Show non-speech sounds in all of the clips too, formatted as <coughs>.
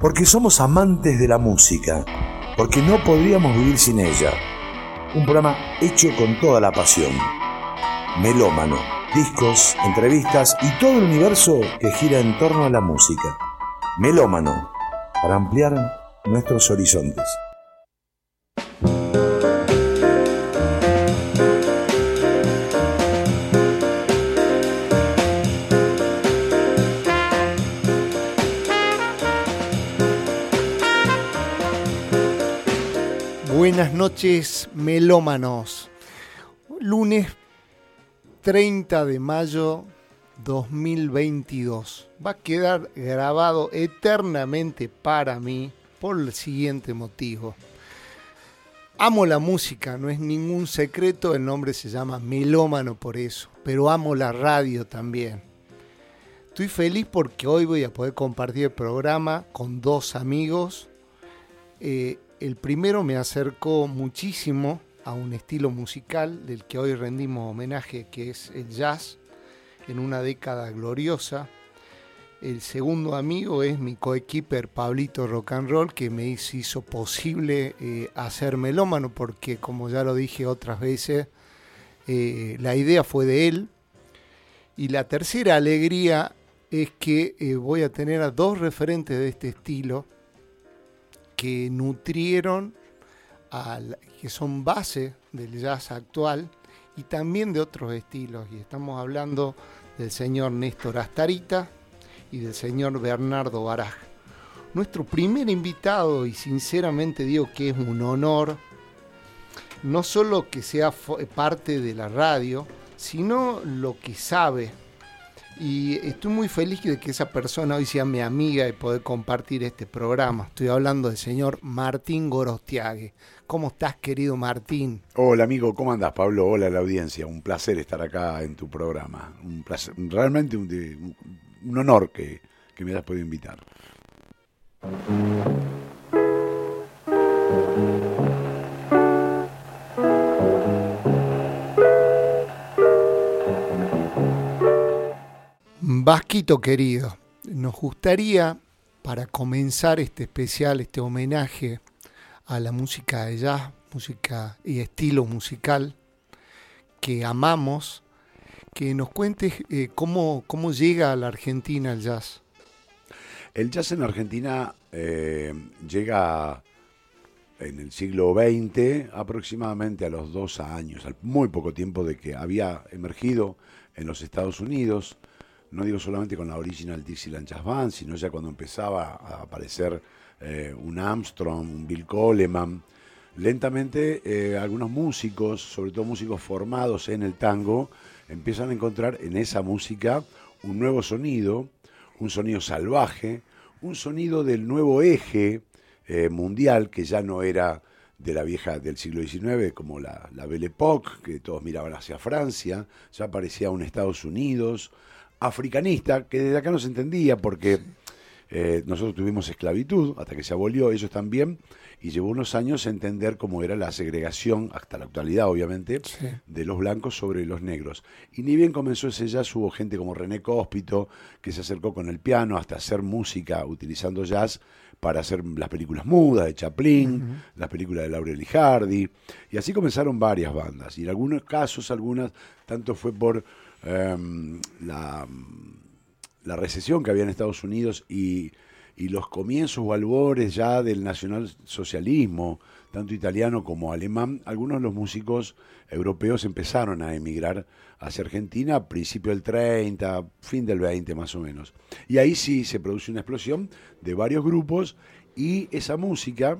porque somos amantes de la música, porque no podríamos vivir sin ella. Un programa hecho con toda la pasión. Melómano, discos, entrevistas y todo el universo que gira en torno a la música. Melómano, para ampliar nuestros horizontes. Buenas noches, melómanos. Lunes 30 de mayo 2022. Va a quedar grabado eternamente para mí por el siguiente motivo. Amo la música, no es ningún secreto, el nombre se llama melómano por eso, pero amo la radio también. Estoy feliz porque hoy voy a poder compartir el programa con dos amigos. Eh, el primero me acercó muchísimo a un estilo musical del que hoy rendimos homenaje, que es el jazz, en una década gloriosa. El segundo amigo es mi coequiper Pablito Rock and Roll, que me hizo posible eh, hacer melómano, porque como ya lo dije otras veces, eh, la idea fue de él. Y la tercera alegría es que eh, voy a tener a dos referentes de este estilo que nutrieron, que son base del jazz actual y también de otros estilos. Y estamos hablando del señor Néstor Astarita y del señor Bernardo Baraj. Nuestro primer invitado, y sinceramente digo que es un honor, no solo que sea parte de la radio, sino lo que sabe y estoy muy feliz de que esa persona hoy sea mi amiga y poder compartir este programa. Estoy hablando del señor Martín Gorostiague. ¿Cómo estás, querido Martín? Hola, amigo. ¿Cómo andas, Pablo? Hola la audiencia. Un placer estar acá en tu programa. Un placer, realmente un, un honor que, que me hayas podido invitar. Vasquito querido, nos gustaría, para comenzar este especial, este homenaje a la música de jazz, música y estilo musical que amamos, que nos cuentes eh, cómo, cómo llega a la Argentina el jazz. El jazz en Argentina eh, llega en el siglo XX aproximadamente a los dos años, al muy poco tiempo de que había emergido en los Estados Unidos no digo solamente con la original Dixieland Jazz Band, sino ya cuando empezaba a aparecer eh, un Armstrong, un Bill Coleman. Lentamente eh, algunos músicos, sobre todo músicos formados en el tango, empiezan a encontrar en esa música un nuevo sonido, un sonido salvaje, un sonido del nuevo eje eh, mundial que ya no era de la vieja del siglo XIX, como la, la Belle Époque, que todos miraban hacia Francia, ya aparecía un Estados Unidos, africanista, que desde acá no se entendía porque eh, nosotros tuvimos esclavitud hasta que se abolió, ellos también, y llevó unos años a entender cómo era la segregación, hasta la actualidad obviamente, de los blancos sobre los negros. Y ni bien comenzó ese jazz, hubo gente como René Cóspito, que se acercó con el piano hasta hacer música utilizando jazz para hacer las películas mudas de Chaplin, las películas de Laurel y Hardy, y así comenzaron varias bandas. Y en algunos casos, algunas, tanto fue por Em, la, la, recesión que había en Estados Unidos y, y los comienzos o albores ya del nacionalsocialismo, tanto italiano como alemán, algunos de los músicos europeos empezaron a emigrar hacia Argentina a principio del 30, fin del 20 más o menos. Y ahí sí se produce una explosión de varios grupos y esa música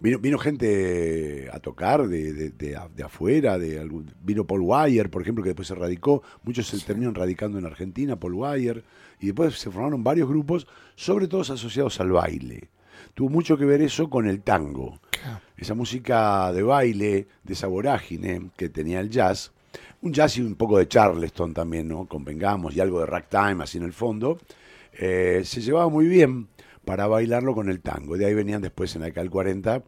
Vino, gente a tocar de, de, afuera, de vino Paul Wire, por ejemplo, que después se radicó, muchos se terminan radicando en Argentina, Paul Wire, y después se formaron varios grupos, sobre todo asociados al baile. Tuvo mucho que ver eso con el tango. Esa música de baile, de esa vorágine que tenía el jazz, un jazz y un poco de Charleston también, ¿no? Convengamos, y algo de ragtime así en el fondo, eh, se llevaba muy bien para bailarlo con el tango. De ahí venían después en la del 40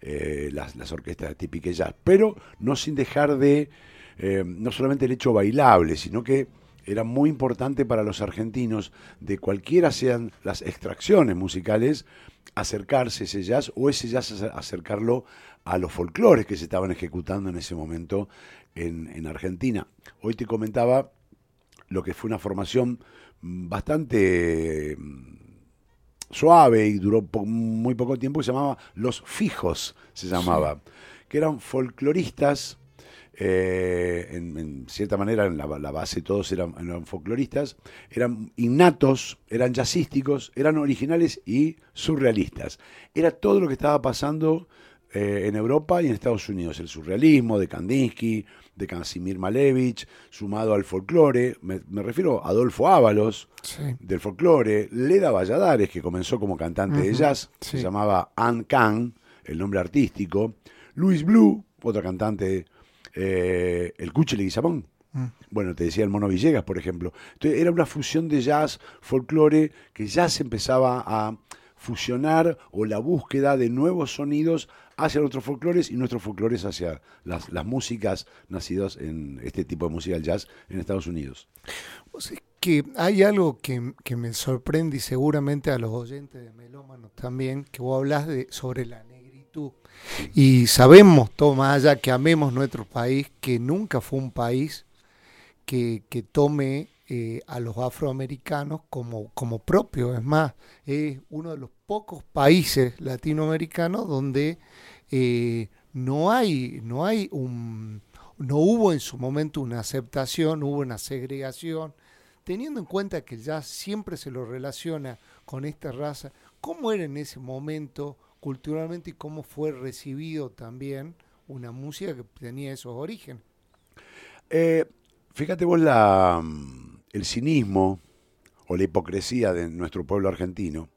eh, las, las, orquestas típicas jazz, pero no sin dejar de, eh, no solamente el hecho bailable, sino que era muy importante para los argentinos, de cualquiera sean las extracciones musicales, acercarse ese jazz o ese jazz acercarlo a los folclores que se estaban ejecutando en ese momento en, Argentina. Hoy te comentaba lo que fue una formación bastante mm, suave y duró muy poco tiempo, que se llamaba Los Fijos, se llamaba, que eran folcloristas eh, en, cierta manera, en la, base todos eran, folcloristas, eran innatos, eran jazzísticos, eran originales y surrealistas. Era todo lo que estaba pasando eh, en Europa y en Estados Unidos. El surrealismo de Kandinsky, de Casimir Malevich, sumado al folclore. Me, refiero a Adolfo Ábalos, del folclore. Leda Valladares, que comenzó como cantante de jazz, se llamaba Ann Kang, el nombre artístico. Luis Blue, otra cantante eh, el Cuche Leguizamón. Mm. Bueno, te decía el Mono Villegas, por ejemplo. Entonces, era una fusión de jazz, folclore, que ya se empezaba a fusionar o la búsqueda de nuevos sonidos hacia nuestros folclores y nuestros folclores hacia las, músicas nacidas en este tipo de música, el jazz, en Estados Unidos. que hay algo que, me sorprende y seguramente a los oyentes de Melómanos también, que vos hablas de, sobre la negritud. Y sabemos, toma allá, que amemos nuestro país, que nunca fue un país que, tome eh, a los afroamericanos como, como propio. Es más, es uno de los pocos países latinoamericanos donde eh, no hay, no hay un, no hubo en su momento una aceptación, hubo una segregación, teniendo en cuenta que ya siempre se lo relaciona con esta raza. ¿Cómo era en ese momento? culturalmente y cómo fue recibido también una música que tenía esos orígenes. Eh, fíjate vos la, mm, el cinismo o la hipocresía de nuestro pueblo argentino,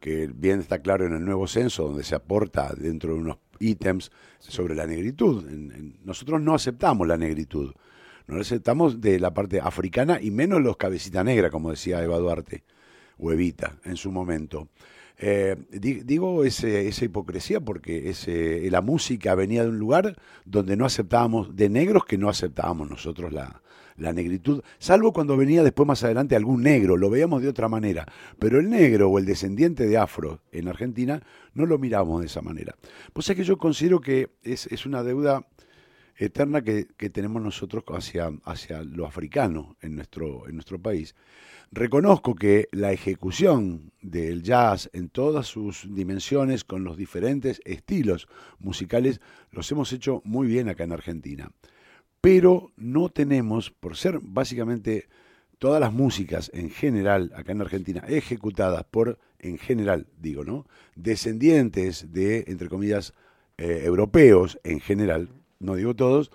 que bien está claro en el nuevo censo, donde se aporta dentro de unos ítems sobre la negritud. nosotros no aceptamos la negritud, no la aceptamos de la parte africana y menos los cabecita negra, como decía Eva Duarte o Evita en su momento. Eh, digo ese, esa hipocresía porque ese, la música venía de un lugar donde no aceptábamos, de negros que no aceptábamos nosotros la, la negritud, salvo cuando venía después más adelante algún negro, lo veíamos de otra manera. Pero el negro o el descendiente de afro en Argentina no lo miramos de esa manera. Pues es que yo considero que es, es una deuda eterna que, que, tenemos nosotros hacia, hacia lo africano en nuestro, en nuestro país. Reconozco que la ejecución del jazz en todas sus dimensiones, con los diferentes estilos musicales, los hemos hecho muy bien acá en Argentina. Pero no tenemos, por ser básicamente todas las músicas en general acá en Argentina ejecutadas por, en general digo, ¿no? Descendientes de, entre comillas, eh, europeos en general, no digo todos,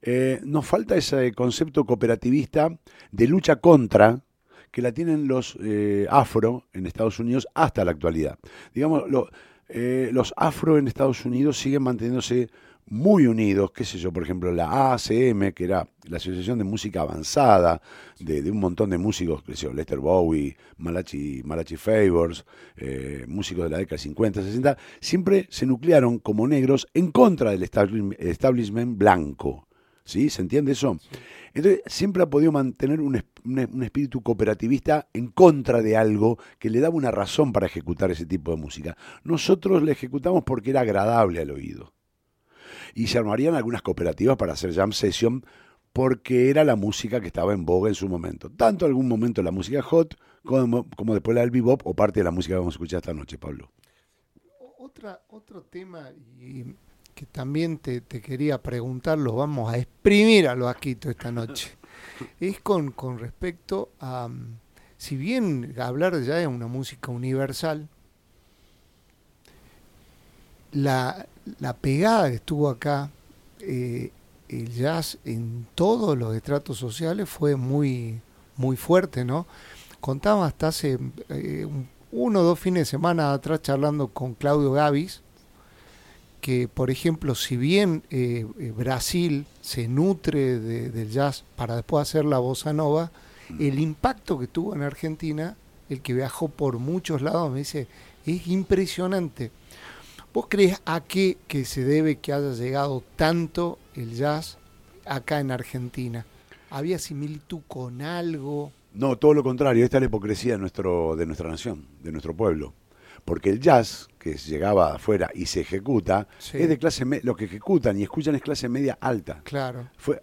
eh, nos falta ese concepto cooperativista de lucha contra que la tienen los eh, afro en Estados Unidos hasta la actualidad. Digamos, los afro en Estados Unidos siguen manteniéndose muy unidos, qué sé yo, por ejemplo, la ACM, que era la Asociación de Música Avanzada, de, un montón de músicos, qué sé yo, Lester Bowie, Malachi, Malachi Favors, eh, músicos de la década 50, 60, siempre se nuclearon como negros en contra del establishment blanco. ¿Sí? ¿Se entiende eso? Entonces, siempre ha podido mantener un, espíritu cooperativista en contra de algo que le daba una razón para ejecutar ese tipo de música. Nosotros la ejecutamos porque era agradable al oído. Y se armarían algunas cooperativas para hacer jam session porque era la música que estaba en boga en su momento. Tanto algún momento la música hot como, como después la del bebop o parte de la música que vamos a escuchar esta noche, Pablo. Otra, otro tema, y que también te, quería preguntar, lo vamos a exprimir a los Aquito esta noche. <laughs> Es con, con respecto a, si bien hablar ya es una música universal, la, pegada que estuvo acá, eh, el jazz en todos los estratos sociales fue muy, muy fuerte, ¿no? Contaba hasta hace eh, uno o dos fines de semana atrás charlando con Claudio Gavis, que, por ejemplo, si bien eh, eh, Brasil se nutre del jazz para después hacer la bossa nova, el impacto que tuvo en Argentina, el que viajó por muchos lados, me dice, es impresionante. ¿Vos crees a qué que se debe que haya llegado tanto el jazz acá en Argentina? ¿Había similitud con algo? No, todo lo contrario, esta es la hipocresía de, nuestro, de nuestra nación, de nuestro pueblo. Porque el jazz, que llegaba afuera y se ejecuta, es de clase media, lo que ejecutan y escuchan es clase media alta. Claro. Fue,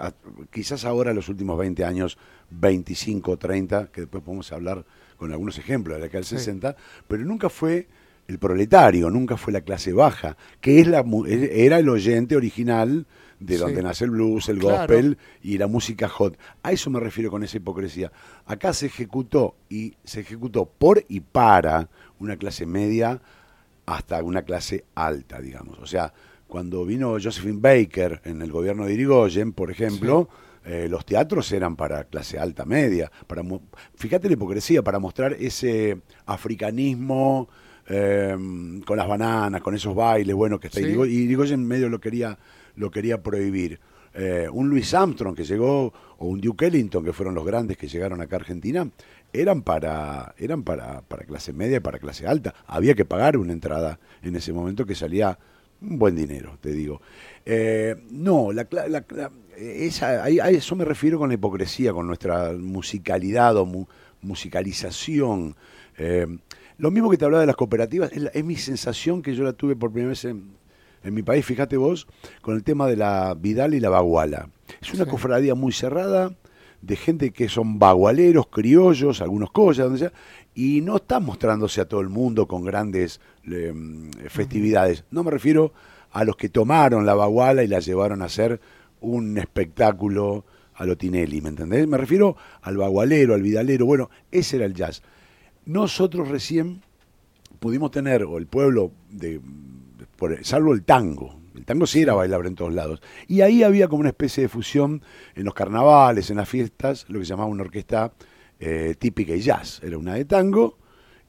quizás ahora, los últimos 20 años, 25, 30, que después podemos hablar con algunos ejemplos de la década del 60, pero nunca fue el proletario, nunca fue la clase baja, que es la, era el oyente original de donde nace el blues, el gospel y la música hot. A eso me refiero con esa hipocresía. Acá se ejecutó y se ejecutó por y para una clase media hasta una clase alta, digamos. O sea, cuando vino Josephine Baker en el gobierno de Irigoyen, por ejemplo, eh, los teatros eran para clase alta media. Para, fíjate la hipocresía, para mostrar ese africanismo em, con las bananas, con esos bailes, bueno, que está y Irigoyen medio lo quería lo quería prohibir. Eh, un Louis Armstrong que llegó, o un Duke Ellington, que fueron los grandes que llegaron acá a Argentina, eran para, eran para, para clase media y para clase alta. Había que pagar una entrada en ese momento que salía un buen dinero, te digo. Eh, no, la, esa, a eso me refiero con la hipocresía, con nuestra musicalidad o musicalización. Eh, lo mismo que te hablaba de las cooperativas, es, es, mi sensación que yo la tuve por primera vez en, en mi país, fíjate vos, con el tema de la Vidal y la Baguala. Es una cofradía muy cerrada, de gente que son bagualeros, criollos, algunos cosas, donde sea, y no está mostrándose a todo el mundo con grandes em, festividades. No me refiero a los que tomaron la baguala y la llevaron a hacer un espectáculo a lo Tinelli, ¿me entendés? Me refiero al bagualero, al vidalero, bueno, ese era el jazz. Nosotros recién pudimos tener, o el pueblo de salvo el tango. El tango sí era bailable en todos lados. Y ahí había como una especie de fusión en los carnavales, en las fiestas, lo que se llamaba una orquesta eh, típica y jazz. Era una de tango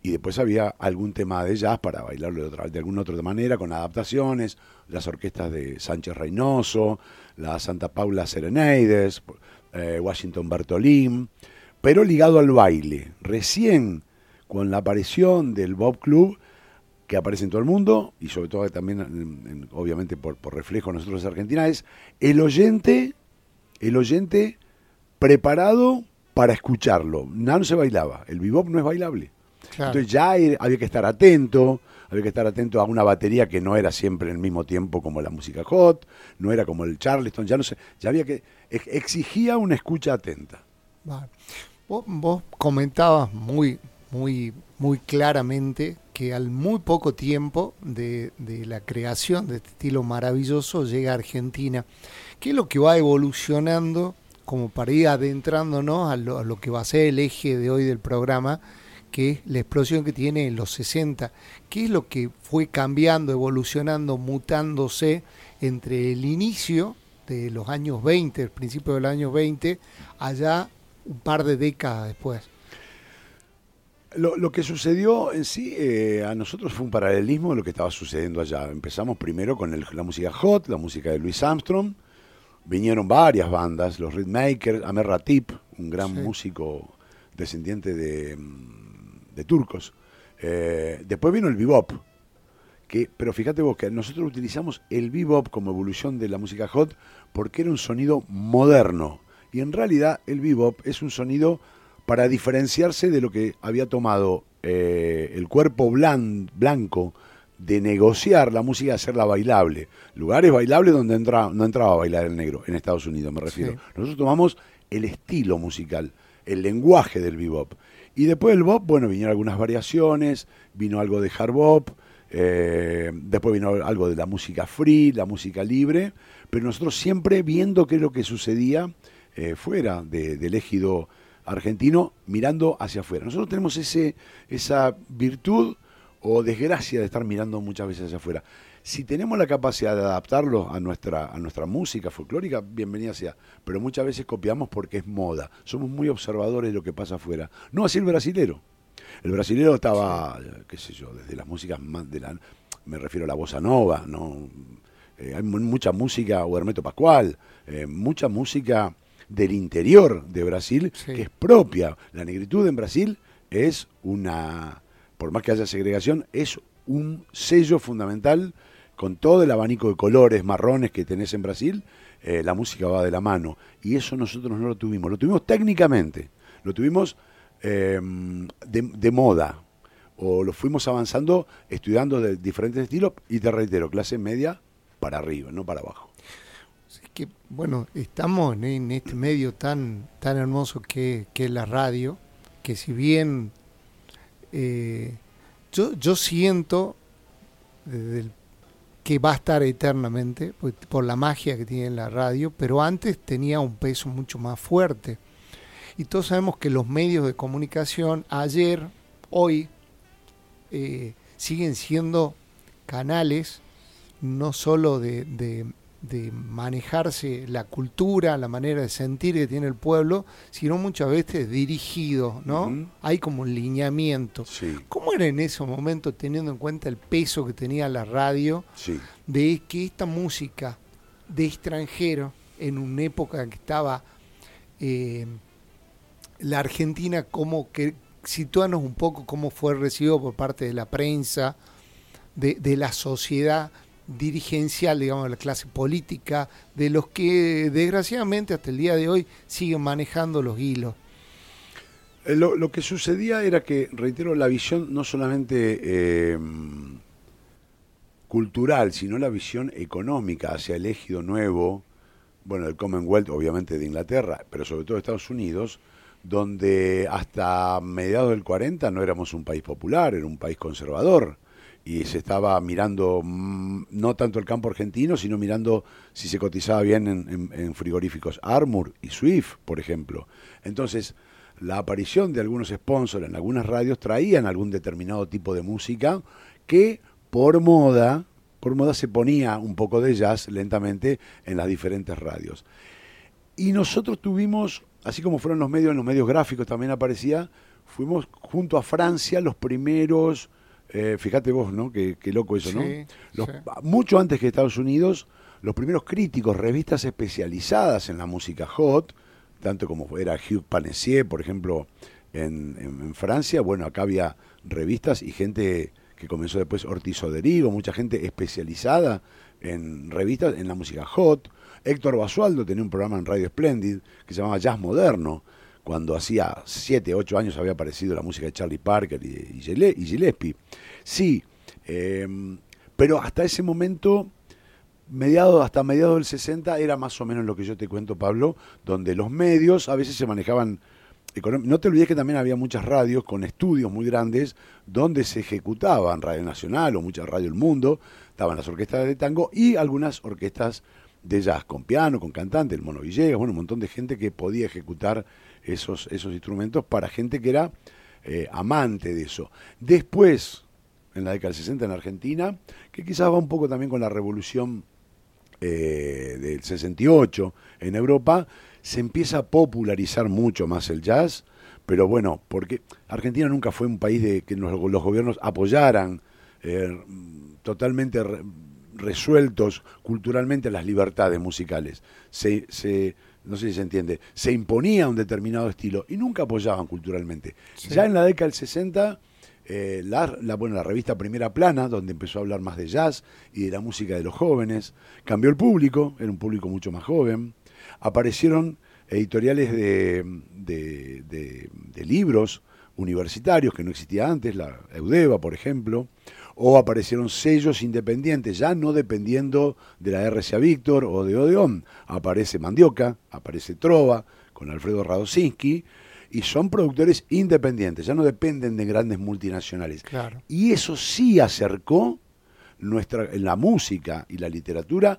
y después había algún tema de jazz para bailarlo de, otra, de alguna otra manera, con adaptaciones, las orquestas de Sánchez Reynoso, la Santa Paula Serenades, eh, Washington Bertolín, pero ligado al baile. Recién con la aparición del Bob Club que aparece en todo el mundo y sobre todo también, obviamente por, reflejo nosotros en Argentina, es el oyente, el oyente preparado para escucharlo. Nada no se bailaba, el bebop no es bailable. Entonces ya había que estar atento, había que estar atento a una batería que no era siempre en el mismo tiempo como la música hot, no era como el charleston, ya no sé, ya había que exigía una escucha atenta. Vos, vos comentabas muy muy muy claramente que al muy poco tiempo de, la creación de este estilo maravilloso llega a Argentina. ¿Qué es lo que va evolucionando como para ir adentrándonos a lo, a lo que va a ser el eje de hoy del programa, que es la explosión que tiene en los 60? ¿Qué es lo que fue cambiando, evolucionando, mutándose entre el inicio de los años 20, el principio de los años 20, allá un par de décadas después? Lo, que sucedió en sí eh, a nosotros fue un paralelismo de lo que estaba sucediendo allá. Empezamos primero con la música hot, la música de Louis Armstrong. Vinieron varias bandas, los Rhythmakers, Amer Ratip, un gran músico descendiente de, mm, turcos. Eh, después vino el bebop, que, pero fíjate vos que nosotros utilizamos el bebop como evolución de la música hot porque era un sonido moderno. Y en realidad el bebop es un sonido para diferenciarse de lo que había tomado eh, el cuerpo blanco de negociar la música y hacerla bailable. Lugares bailables donde no entraba a bailar el negro, en Estados Unidos me refiero. Nosotros tomamos el estilo musical, el lenguaje del bebop. Y después del bop, bueno, vinieron algunas variaciones, vino algo de hard bop, eh, después vino algo de la música free, la música libre, pero nosotros siempre viendo qué es lo que sucedía eh, fuera del ejido argentino mirando hacia afuera. Nosotros tenemos ese, esa virtud o desgracia de estar mirando muchas veces hacia afuera. Si tenemos la capacidad de adaptarlo a nuestra, a nuestra música folclórica, bienvenida sea. Pero muchas veces copiamos porque es moda. Somos muy observadores de lo que pasa afuera. No así el brasilero. El brasilero estaba, qué sé yo, desde las músicas más de la... Me refiero a la bossa nova, ¿no? Eh, hay mucha música, o Hermeto Pascual, eh, mucha música del interior de Brasil, que es propia. La negritud en Brasil es una, por más que haya segregación, es un sello fundamental con todo el abanico de colores marrones que tenés en Brasil, eh, la música va de la mano. Y eso nosotros no lo tuvimos. Lo tuvimos técnicamente, lo tuvimos em, de, moda. O lo fuimos avanzando estudiando de diferentes estilos y te reitero, clase media para arriba, no para abajo. Es que, bueno, estamos en este medio tan, tan hermoso que, es la radio, que si bien eh, yo, yo siento desde que va a estar eternamente pues, por la magia que tiene la radio, pero antes tenía un peso mucho más fuerte. Y todos sabemos que los medios de comunicación ayer, hoy, eh, siguen siendo canales no solo de manejarse la cultura, la manera de sentir que tiene el pueblo, sino muchas veces dirigido, ¿no? Hay como un lineamiento. ¿Cómo era en ese momento, teniendo en cuenta el peso que tenía la radio, de que esta música de extranjero, en una época que estaba eh, la Argentina, como que situanos un poco cómo fue recibido por parte de la prensa, de, de la sociedad, dirigencial, digamos, de la clase política, de los que desgraciadamente hasta el día de hoy siguen manejando los hilos. Eh, lo, que sucedía era que, reitero, la visión no solamente eh, cultural, sino la visión económica hacia el ejido nuevo, bueno, el Commonwealth, obviamente de Inglaterra, pero sobre todo de Estados Unidos, donde hasta mediados del 40 no éramos un país popular, era un país conservador y se estaba mirando mm, no tanto el campo argentino, sino mirando si se cotizaba bien en, frigoríficos Armour y Swift, por ejemplo. Entonces, la aparición de algunos sponsors en algunas radios traían algún determinado tipo de música que por moda, por moda se ponía un poco de jazz lentamente en las diferentes radios. Y nosotros tuvimos, así como fueron los medios, en los medios gráficos también aparecía, fuimos junto a Francia los primeros eh, fíjate vos, ¿no? Qué, loco eso, ¿no? Mucho antes que Estados Unidos, los primeros críticos, revistas especializadas en la música hot, tanto como era Hugh Panessier, por ejemplo, en, Francia, bueno, acá había revistas y gente que comenzó después Ortiz Oderigo, mucha gente especializada en revistas en la música hot. Héctor Basualdo tenía un programa en Radio Splendid que se llamaba Jazz Moderno, cuando hacía 7, 8 años había aparecido la música de Charlie Parker y, Gillespie. Sí, em, pero hasta ese momento, mediado, hasta mediados del 60, era más o menos lo que yo te cuento, Pablo, donde los medios a veces se manejaban no te olvides que también había muchas radios con estudios muy grandes donde se ejecutaban Radio Nacional o muchas Radio El Mundo, estaban las orquestas de tango y algunas orquestas de jazz con piano, con cantante, el Mono Villegas, bueno, un montón de gente que podía ejecutar esos, esos instrumentos para gente que era eh, amante de eso. Después, en la década del 60 en Argentina, que quizás va un poco también con la revolución eh, del 68 en Europa, se empieza a popularizar mucho más el jazz, pero bueno, porque Argentina nunca fue un país de que los, gobiernos apoyaran eh, totalmente resueltos culturalmente las libertades musicales. Se, no sé si se entiende, se imponía un determinado estilo y nunca apoyaban culturalmente. Ya en la década del 60, eh, la, la, bueno, la revista Primera Plana, donde empezó a hablar más de jazz y de la música de los jóvenes, cambió el público, era un público mucho más joven, aparecieron editoriales de, de, de libros universitarios que no existía antes, la Eudeva, por ejemplo, o aparecieron sellos independientes, ya no dependiendo de la RCA Víctor o de Odeón. Aparece Mandioca, aparece Trova, con Alfredo Radosinski, y son productores independientes, ya no dependen de grandes multinacionales. Y eso sí acercó nuestra, en la música y la literatura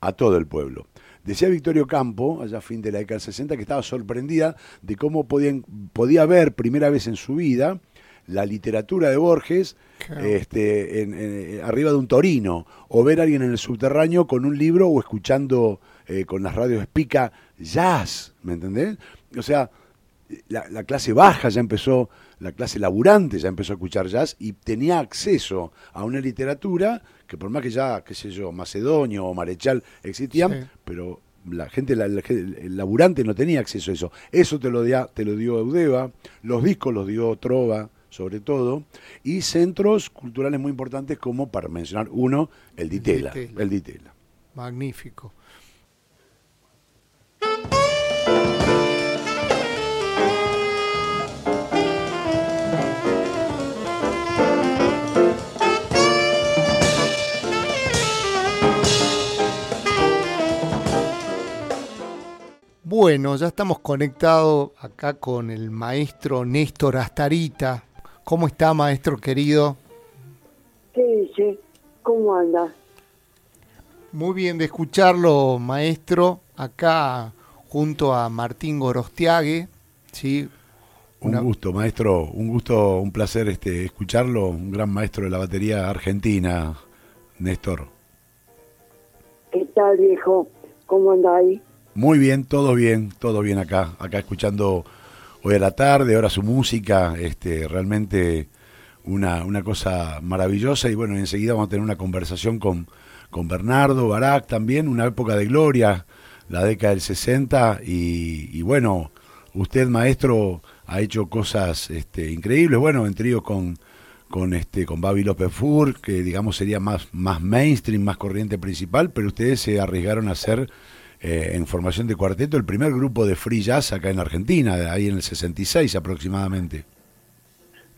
a todo el pueblo. Decía Victorio Campo, allá a fin de la década del 60, que estaba sorprendida de cómo podían, podía ver primera vez en su vida la literatura de Borges este, en, arriba de un torino, o ver a alguien en el subterráneo con un libro o escuchando eh, con las radios espica jazz, ¿me entendés? O sea, la, clase baja ya empezó, la clase laburante ya empezó a escuchar jazz y tenía acceso a una literatura que por más que ya, qué sé yo, Macedonio o Marechal existían, pero la gente, el laburante no tenía acceso a eso. Eso te lo, te lo dio Eudeva, los discos los dio Trova, sobre todo, y centros culturales muy importantes como, para mencionar uno, el Ditela. El Ditela. Magnífico. Bueno, ya estamos conectados acá con el maestro Néstor Astarita, ¿Cómo está, maestro querido? ¿Qué dice? ¿Cómo anda? Muy bien de escucharlo, maestro, acá junto a Martín Gorostiague, ¿sí? Un gusto, maestro, un gusto, un placer este, escucharlo, un gran maestro de la batería argentina, Néstor. ¿Qué tal, viejo? ¿Cómo andáis? Muy bien, todo bien, todo bien acá, acá escuchando hoy a la tarde, ahora su música, este, realmente una, una cosa maravillosa. Y bueno, enseguida vamos a tener una conversación con, con Bernardo Barak también, una época de gloria, la década del 60 y, bueno, usted maestro ha hecho cosas este, increíbles, bueno, en trío con, con este con Fur, que digamos sería más, más mainstream, más corriente principal, pero ustedes se arriesgaron a hacer eh, en formación de cuarteto el primer grupo de free jazz acá en Argentina, ahí en el 66 aproximadamente.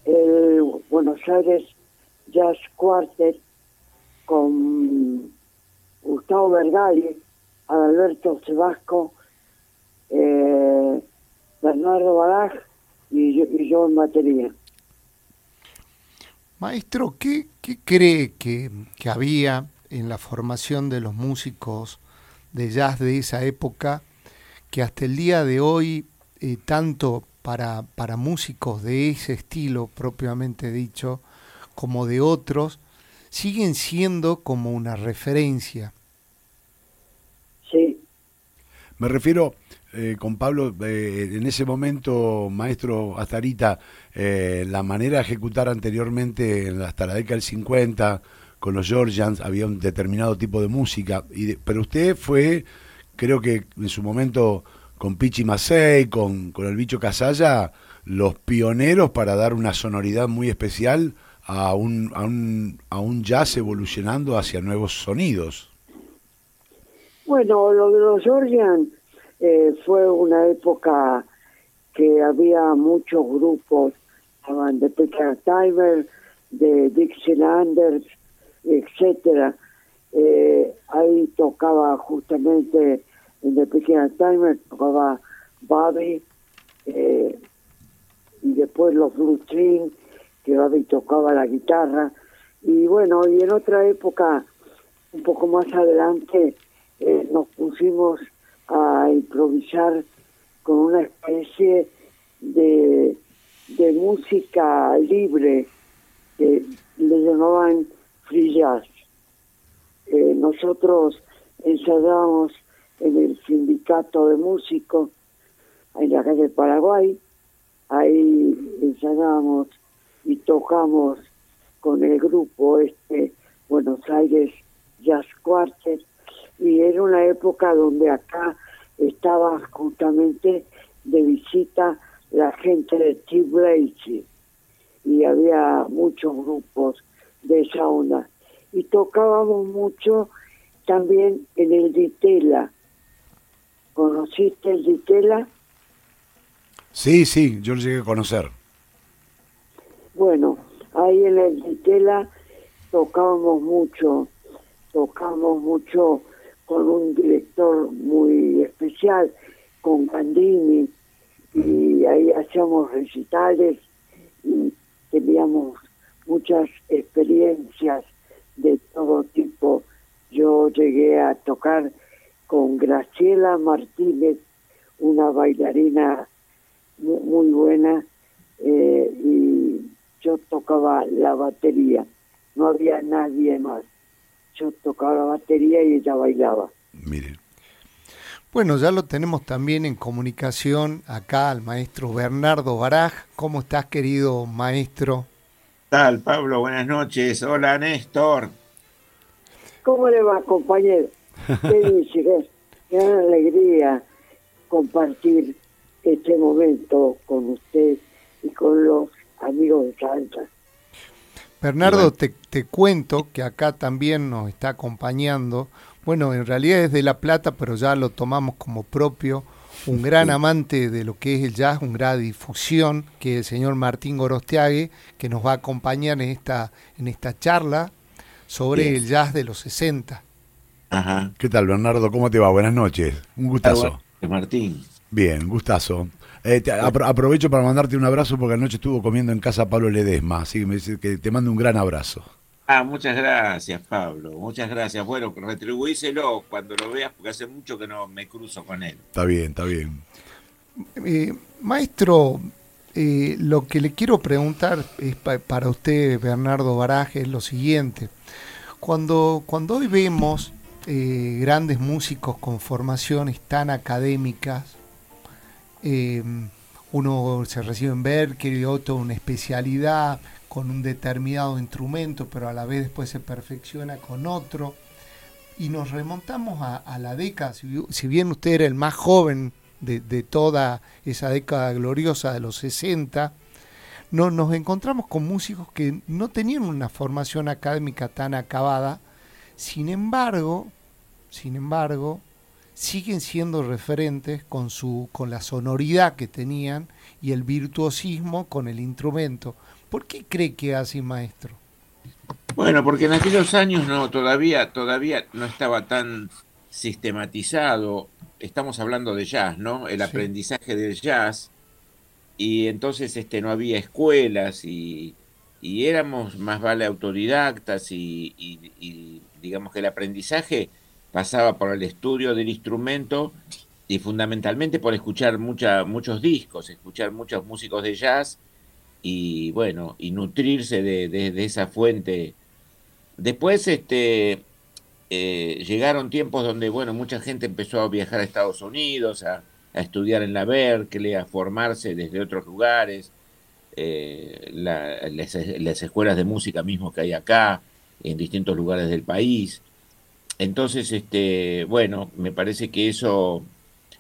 El Buenos Aires Jazz Quartet con Gustavo Vergali, Adalberto Sebasco, eh, Bernardo Baraj y yo, y yo en batería. Maestro, ¿qué, qué cree que, que había en la formación de los músicos de jazz de esa época que hasta el día de hoy, eh, tanto para, para músicos de ese estilo propiamente dicho, como de otros, siguen siendo como una referencia. Sí. Me refiero eh, con Pablo, eh, en ese momento, maestro Astarita, eh, la manera de ejecutar anteriormente, hasta la década del 50, con los Georgians, había un determinado tipo de música, y pero usted fue, creo que en su momento, con Pichi Macei, con, con el bicho Casalla, los pioneros para dar una sonoridad muy especial a un, a un, a un jazz evolucionando hacia nuevos sonidos. Bueno, lo de los Georgians eh, fue una época que había muchos grupos, de Peter Timer, de Dixielanders, etcétera. Eh, ahí tocaba justamente en The Pequeña Timer, tocaba Bobby, eh, y después los Blue String, que Bobby tocaba la guitarra. Y bueno, y en otra época, un poco más adelante, eh, nos pusimos a improvisar con una especie de, de música libre que le llamaban free jazz. Eh, nosotros ensayábamos en el sindicato de músicos en la calle Paraguay, ahí ensayábamos y tocamos con el grupo este Buenos Aires Jazz Quartet y era una época donde acá estaba justamente de visita la gente de T. y había muchos grupos de esa onda. Y tocábamos mucho también en el Ditela. ¿Conociste el Ditela? Sí, sí, yo lo llegué a conocer. Bueno, ahí en el Ditela tocábamos mucho, tocábamos mucho con un director muy especial, con Candini, y ahí hacíamos recitales y teníamos muchas experiencias de todo tipo. Yo llegué a tocar con Graciela Martínez, una bailarina muy, buena, eh, y yo tocaba la batería, no había nadie más yo tocaba la batería y ella bailaba. Mire. Bueno, ya lo tenemos también en comunicación acá al maestro Bernardo Baraj. ¿Cómo estás, querido maestro? ¿Qué tal, Pablo? Buenas noches. Hola, Néstor. ¿Cómo le va, compañero? Qué <laughs> dice, qué alegría compartir este momento con usted y con los amigos de Santa. Bernardo, te, te, cuento que acá también nos está acompañando, bueno, en realidad es de La Plata, pero ya lo tomamos como propio, un gran amante de lo que es el jazz, un gran difusión, que es el señor Martín Gorostiague, que nos va a acompañar en esta, en esta charla sobre el jazz de los 60. Ajá. ¿Qué tal, Bernardo? ¿Cómo te va? Buenas noches. Un gustazo. Martín. Bien, gustazo. Eh, aprovecho para mandarte un abrazo porque anoche estuvo comiendo en casa Pablo Ledesma, así que me dice que te mando un gran abrazo. Ah, muchas gracias, Pablo. Muchas gracias. Bueno, retribuíselo cuando lo veas, porque hace mucho que no me cruzo con él. Está bien, está bien. Eh, maestro, eh, lo que le quiero preguntar es para usted, Bernardo Baraje, es lo siguiente. Cuando, cuando hoy vemos eh, grandes músicos con formaciones tan académicas, uno se recibe en Berkeley, otro una especialidad, con un determinado instrumento, pero a la vez después se perfecciona con otro. Y nos remontamos a, la década, si, bien usted era el más joven de, toda esa década gloriosa de los 60, no, nos encontramos con músicos que no tenían una formación académica tan acabada, sin embargo, sin embargo, siguen siendo referentes con, su, con la sonoridad que tenían y el virtuosismo con el instrumento. ¿Por qué cree que así, maestro? Bueno, porque en aquellos años no, todavía, todavía no estaba tan sistematizado. Estamos hablando de jazz, ¿no? El aprendizaje del jazz. Y entonces este, no había escuelas y, éramos más vale autodidactas y, y, digamos que el aprendizaje pasaba por el estudio del instrumento y fundamentalmente por escuchar mucha, muchos discos, escuchar muchos músicos de jazz y bueno, y nutrirse de, esa fuente. Después este, eh, llegaron tiempos donde bueno, mucha gente empezó a viajar a Estados Unidos, a, estudiar en la Berkeley, a formarse desde otros lugares, eh, las, escuelas de música mismo que hay acá, en distintos lugares del país. Entonces, este, bueno, me parece que eso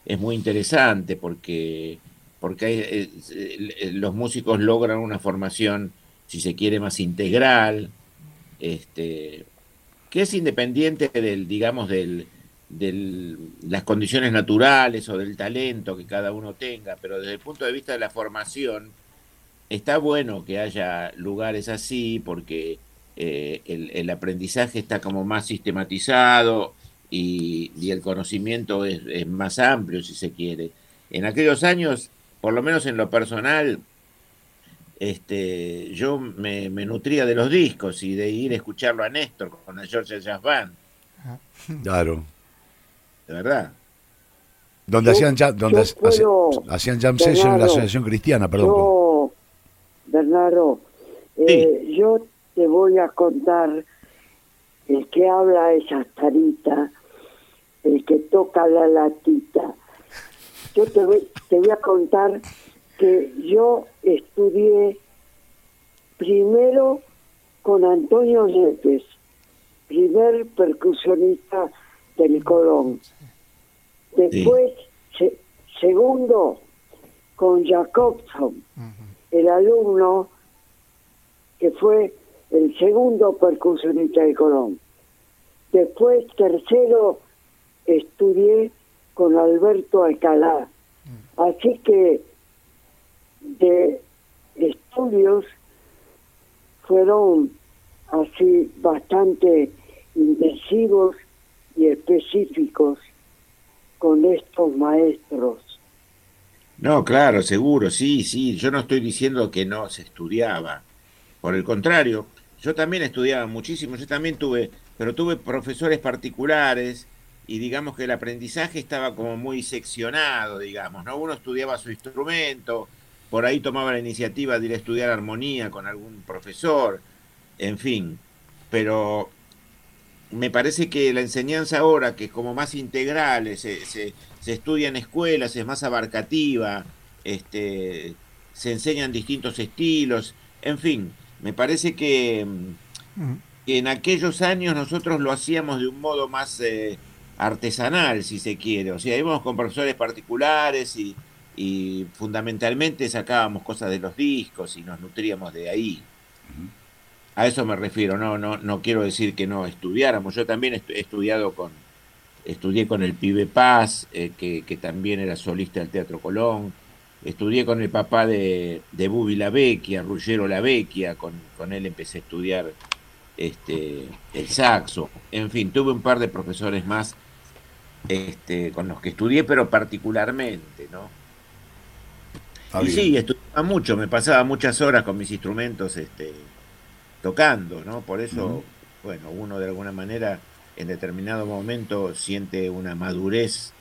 es muy interesante porque porque eh, eh, los músicos logran una formación, si se quiere, más integral, este, que es independiente del, digamos, del, las condiciones naturales o del talento que cada uno tenga, pero desde el punto de vista de la formación, está bueno que haya lugares así porque eh, el, aprendizaje está como más sistematizado y, el conocimiento es, más amplio, si se quiere. En aquellos años por lo menos en lo personal, este, yo me, nutría de los discos y de ir a escucharlo a Néstor con el George Jazz Band. Claro. De verdad. Donde hacían, donde hacían jam session en la Asociación Cristiana, perdón. Yo, Bernardo, eh, yo te voy a contar el que habla esa tarita, el que toca la latita yo te voy, te voy a contar que yo estudié primero con Antonio Yepes, primer percusionista del Colón. Después, segundo, con Jacobson, el alumno que fue el segundo percusionista del Colón. Después, tercero, estudié con Alberto Alcalá. Así que de estudios fueron así bastante intensivos y específicos con estos maestros. No, claro, seguro, sí, sí. Yo no estoy diciendo que no se estudiaba. Por el contrario, yo también estudiaba muchísimo. Yo también tuve, pero tuve profesores particulares y digamos que el aprendizaje estaba como muy seccionado, digamos, ¿no? Uno estudiaba su instrumento, por ahí tomaba la iniciativa de ir a estudiar armonía con algún profesor, en fin, pero me parece que la enseñanza ahora, que es como más integral, se, se, estudia en escuelas, es más abarcativa, este, se enseñan distintos estilos, en fin, me parece que, que en aquellos años nosotros lo hacíamos de un modo más... Eh, artesanal, si se quiere. O sea, íbamos con profesores particulares y, fundamentalmente sacábamos cosas de los discos y nos nutríamos de ahí. A eso me refiero, no, no, no quiero decir que no estudiáramos. Yo también he estudiado con, estudié con el Pibe Paz, eh, que, que, también era solista del Teatro Colón. Estudié con el papá de, de Bubi Lavecchia, Ruggero Lavecchia, con, con él empecé a estudiar este, el saxo. En fin, tuve un par de profesores más este, con los que estudié, pero particularmente, ¿no? y sí, estudiaba mucho, me pasaba muchas horas con mis instrumentos este, tocando, ¿no? Por eso, bueno, uno de alguna manera en determinado momento siente una madurez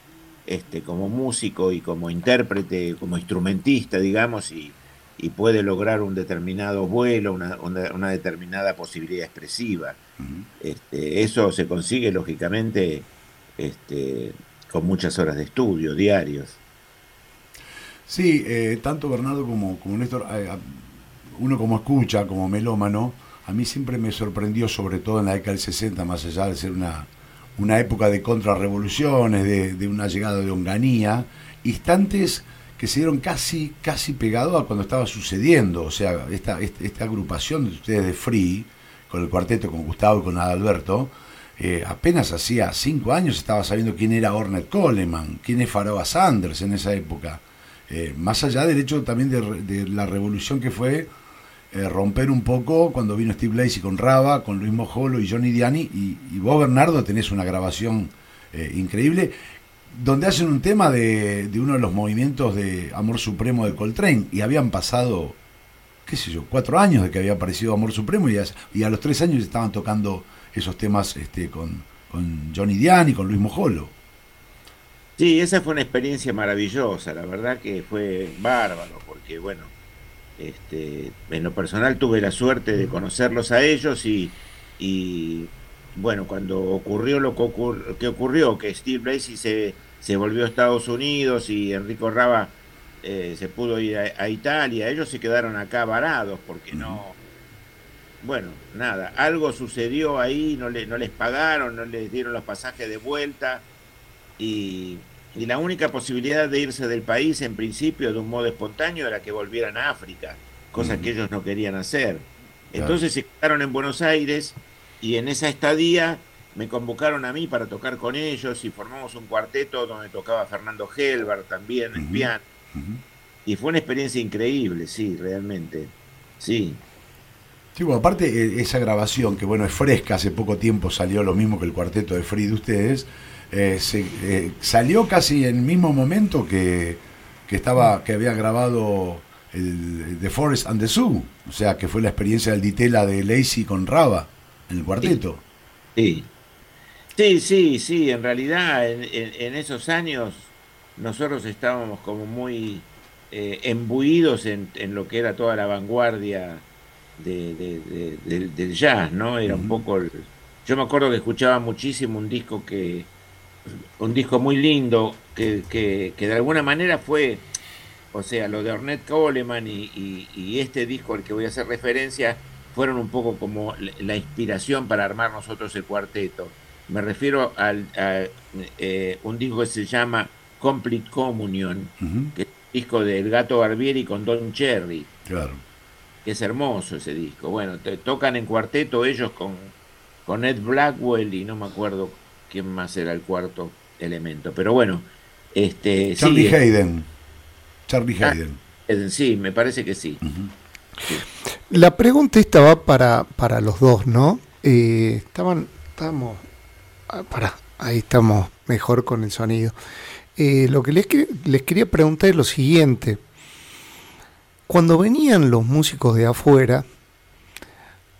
este, como músico y como intérprete, como instrumentista, digamos, y, puede lograr un determinado vuelo, una, una, determinada posibilidad expresiva. este, eso se consigue, lógicamente, este, con muchas horas de estudio diarios. Sí, eh, tanto Bernardo como, como Néstor, eh, uno como escucha, como melómano, a mí siempre me sorprendió, sobre todo en la década del 60, más allá de ser una, una época de contrarrevoluciones, de, de una llegada de honganía, instantes que se dieron casi, casi pegado a cuando estaba sucediendo. O sea, esta, esta, agrupación de ustedes de Free, con el cuarteto, con Gustavo y con Adalberto, eh, apenas hacía cinco años estaba sabiendo quién era Ornette Coleman, quién es Faroa Sanders en esa época. Eh, más allá del hecho también de, la revolución que fue eh, romper un poco cuando vino Steve Lacey con Raba, con Luis Mojolo y Johnny Diani, y, vos Bernardo tenés una grabación increíble, donde hacen un tema de, uno de los movimientos de Amor Supremo de Coltrane, y habían pasado, qué sé yo, cuatro años de que había aparecido Amor Supremo, y y a los tres años estaban tocando esos temas este, con, con Johnny Diani, con Luis Mojolo. Sí, esa fue una experiencia maravillosa, la verdad que fue bárbaro, porque bueno, este, en lo personal tuve la suerte de conocerlos a ellos y, y bueno, cuando ocurrió lo que, ocurrió, que Steve Lacey se, se volvió a Estados Unidos y Enrico Raba eh, se pudo ir a, Italia, ellos se quedaron acá varados porque no, bueno, nada, algo sucedió ahí, no, le, no les pagaron, no les dieron los pasajes de vuelta y, la única posibilidad de irse del país, en principio, de un modo espontáneo, era que volvieran a África, cosa que ellos no querían hacer. Entonces se quedaron en Buenos Aires y en esa estadía me convocaron a mí para tocar con ellos y formamos un cuarteto donde tocaba Fernando Helber también en piano. Y fue una experiencia increíble, sí, realmente. Sí. Aparte e, esa grabación, que bueno, es fresca, hace poco tiempo salió lo mismo que el cuarteto de Free de ustedes, eh, se, eh, salió casi en el mismo momento que, estaba que había grabado el, The Forest and the Zoo, o sea que fue la experiencia del Ditela de Lacey con Raba en el cuarteto. Sí, sí, sí, sí, en realidad en, esos años nosotros estábamos como muy eh, embuidos en, lo que era toda la vanguardia del, jazz, ¿no? Era un poco... yo me acuerdo que escuchaba muchísimo un disco que un disco muy lindo que, que, de alguna manera fue, o sea, lo de Ornette Coleman y, este disco al que voy a hacer referencia fueron un poco como la inspiración para armar nosotros el cuarteto. Me refiero al, a eh, un disco que se llama Complete Communion, que es un disco del Gato Barbieri con Don Cherry. Claro. Que es hermoso ese disco. Bueno, te, tocan en cuarteto ellos con, con Ed Blackwell y no me acuerdo quién más era el cuarto elemento. Pero bueno, este. Charlie Hayden. Charlie ah, Hayden. sí, me parece que sí. La pregunta esta va para, para los dos, ¿no? Eh, estaban, estamos, ah, para, ahí estamos mejor con el sonido. Eh, lo que les, les quería preguntar es lo siguiente. Cuando venían los músicos de afuera,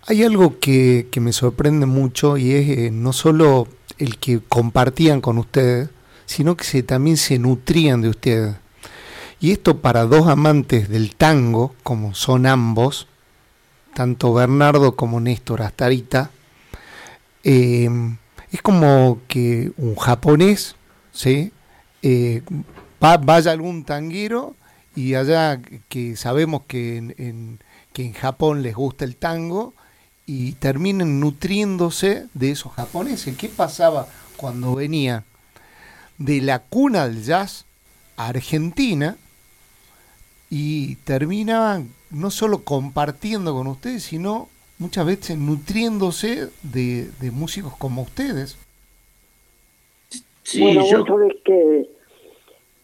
hay algo que, que me sorprende mucho y es eh, no solo el que compartían con ustedes, sino que se, también se nutrían de ustedes. Y esto para dos amantes del tango, como son ambos, tanto Bernardo como Néstor Astarita, eh, es como que un japonés ¿sí? Eh, vaya algún tanguero y allá que sabemos que en, que en Japón les gusta el tango, y terminen nutriéndose de esos japoneses. ¿Qué pasaba cuando venía de la cuna del jazz a Argentina y terminaban no solo compartiendo con ustedes, sino muchas veces nutriéndose de, músicos como ustedes? bueno, vos sabés que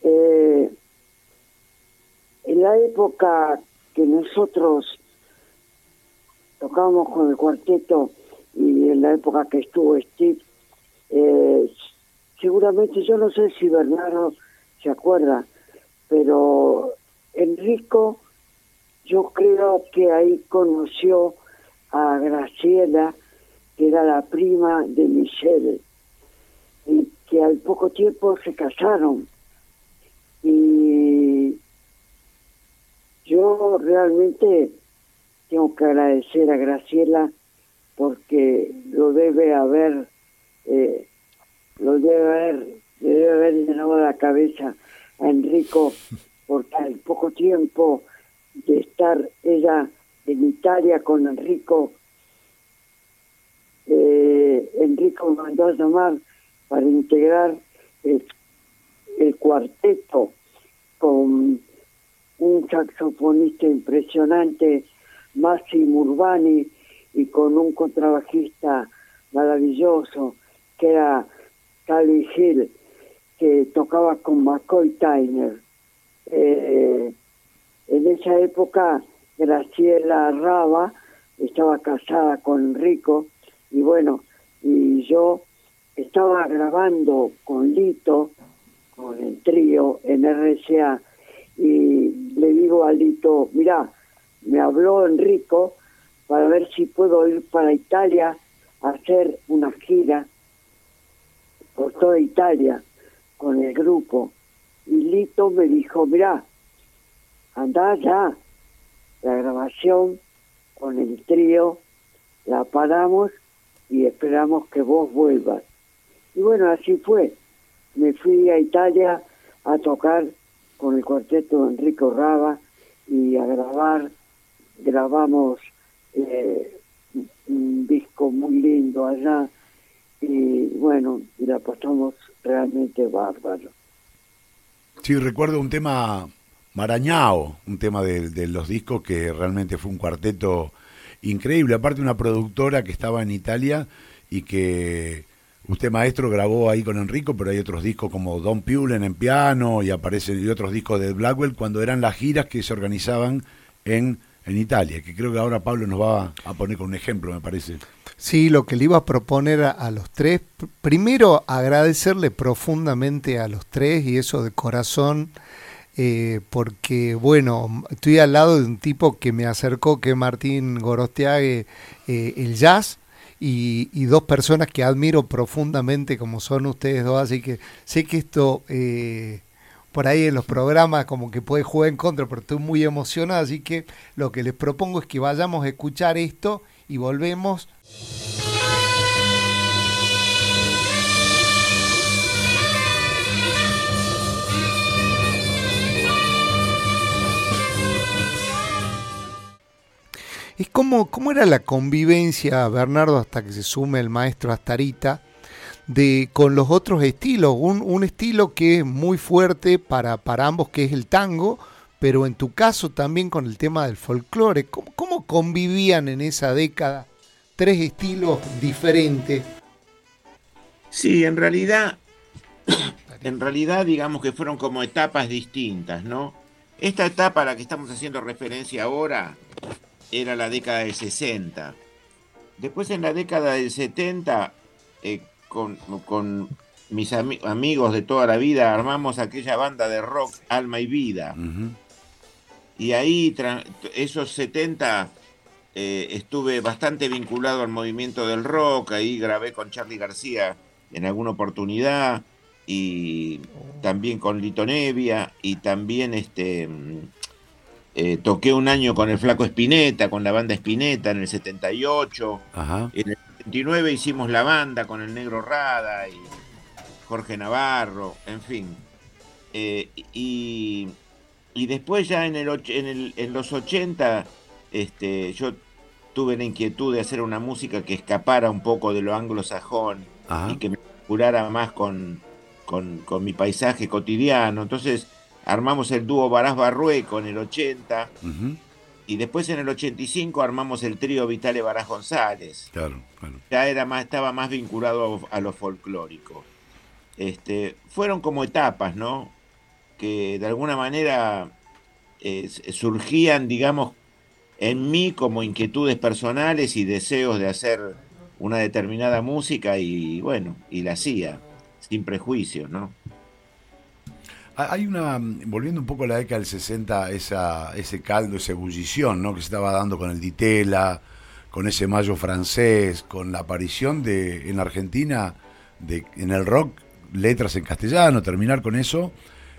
eh, en la época que nosotros tocábamos con el cuarteto y en la época que estuvo Steve, eh, seguramente yo no sé si Bernardo se acuerda, pero Enrico, yo creo que ahí conoció a Graciela, que era la prima de Michelle, y que al poco tiempo se casaron. Y yo realmente tengo que agradecer a Graciela porque lo debe haber, eh, lo debe haber, debe haber llenado la cabeza a Enrico, porque al poco tiempo de estar ella en Italia con Enrico, eh, Enrico mandó a llamar para integrar el cuarteto con un saxofonista impresionante, Massimo Urbani, y con un contrabajista maravilloso, que era Cali Hill, que tocaba con McCoy Tyner. Eh, en esa época, Graciela Raba estaba casada con Enrico, y bueno, y yo estaba grabando con Lito, con el trío en RCA, y le digo a Lito, mira, me habló Enrico para ver si puedo ir para Italia a hacer una gira por toda Italia con el grupo. Y Lito me dijo, mira, anda ya, la grabación con el trío la paramos y esperamos que vos vuelvas. Y bueno, así fue. Me fui a Italia a tocar con el cuarteto Enrico Raba y a grabar. Grabamos eh, un disco muy lindo allá y bueno, y la pasamos realmente bárbaro. Sí, recuerdo un tema Marañao, un tema de, los discos que realmente fue un cuarteto increíble, aparte una productora que estaba en Italia y que usted maestro grabó ahí con Enrico, pero hay otros discos como Don Pulen en piano y aparecen y otros discos de Blackwell cuando eran las giras que se organizaban en en Italia, que creo que ahora Pablo nos va a poner con un ejemplo, me parece. Sí, lo que le iba a proponer a, los tres, primero agradecerle profundamente a los tres y eso de corazón, eh, porque bueno, estoy al lado de un tipo que me acercó, que es Martín Gorostiague, eh, el jazz, y, y, dos personas que admiro profundamente como son ustedes dos, así que sé que esto... Eh, por ahí en los programas como que puede jugar en contra, pero estoy muy emocionado, así que lo que les propongo es que vayamos a escuchar esto y volvemos. Es como, ¿Cómo era la convivencia, Bernardo, hasta que se sume el maestro Astarita? de, con los otros estilos. Un, un estilo que es muy fuerte para, para ambos, que es el tango, pero en tu caso también con el tema del folclore. ¿Cómo, cómo convivían en esa década tres estilos diferentes? Sí, en realidad, <clears throat> en realidad digamos que fueron como etapas distintas, ¿no? Esta etapa a la que estamos haciendo referencia ahora era la década del 60. Después en la década del 70 eh, con, mis amigos de toda la vida armamos aquella banda de rock Alma y Vida. Y ahí, esos 70, eh, estuve bastante vinculado al movimiento del rock, ahí grabé con Charlie García en alguna oportunidad, y también con Lito Nevia, y también este, eh, toqué un año con el Flaco Espineta, con la banda Espineta en el 78. En el 79 hicimos la banda con el Negro Rada y Jorge Navarro, en fin. Eh, y, después ya en, el, en, el, en los 80 este, yo tuve la inquietud de hacer una música que escapara un poco de lo anglosajón y que me curara más con, con, mi paisaje cotidiano. Entonces armamos el dúo Barás Barrueco en el 80 y después en el 85 armamos el trío Vitale Barás González. Claro, claro. Ya era más, estaba más vinculado a, lo folclórico. Este, fueron como etapas, ¿no? Que de alguna manera eh, surgían, digamos, en mí como inquietudes personales y deseos de hacer una determinada música y bueno, y la hacía. sin prejuicios, ¿no? Hay una, volviendo un poco a la década del 60, esa, ese caldo, esa ebullición ¿no? que se estaba dando con el Ditela, con ese mayo francés, con la aparición de en Argentina de, en el rock letras en castellano, terminar con eso,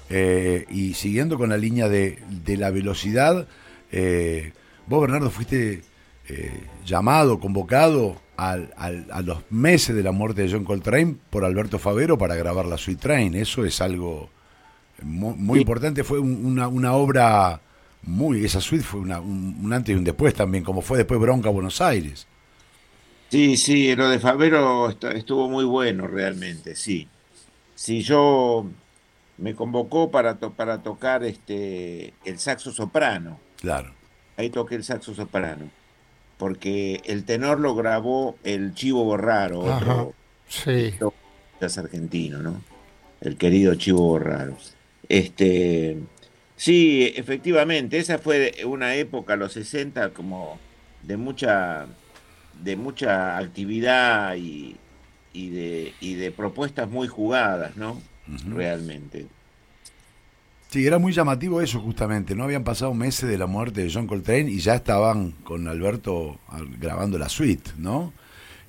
eh, y siguiendo con la línea de, de la velocidad, eh, vos Bernardo fuiste eh, llamado, convocado al, a los meses de la muerte de John Coltrane por Alberto Favero para grabar la Sweet Train, eso es algo muy, importante, fue una, una, obra muy, esa suite fue una, un, antes y un después también, como fue después Bronca Buenos Aires. Sí, sí, lo de Favero estuvo muy bueno realmente, sí. Sí, yo me convocó para, para tocar este el saxo soprano. Claro. Ahí toqué el saxo soprano. Porque el tenor lo grabó el Chivo Borraro, otro sí. argentino, ¿no? El querido Chivo Borraro. Este, sí, efectivamente, esa fue una época, los 60, como de mucha, de mucha actividad y, y, de, y de propuestas muy jugadas, ¿no? Realmente. Sí, era muy llamativo eso justamente. No habían pasado meses de la muerte de John Coltrane y ya estaban con Alberto grabando la suite, ¿no?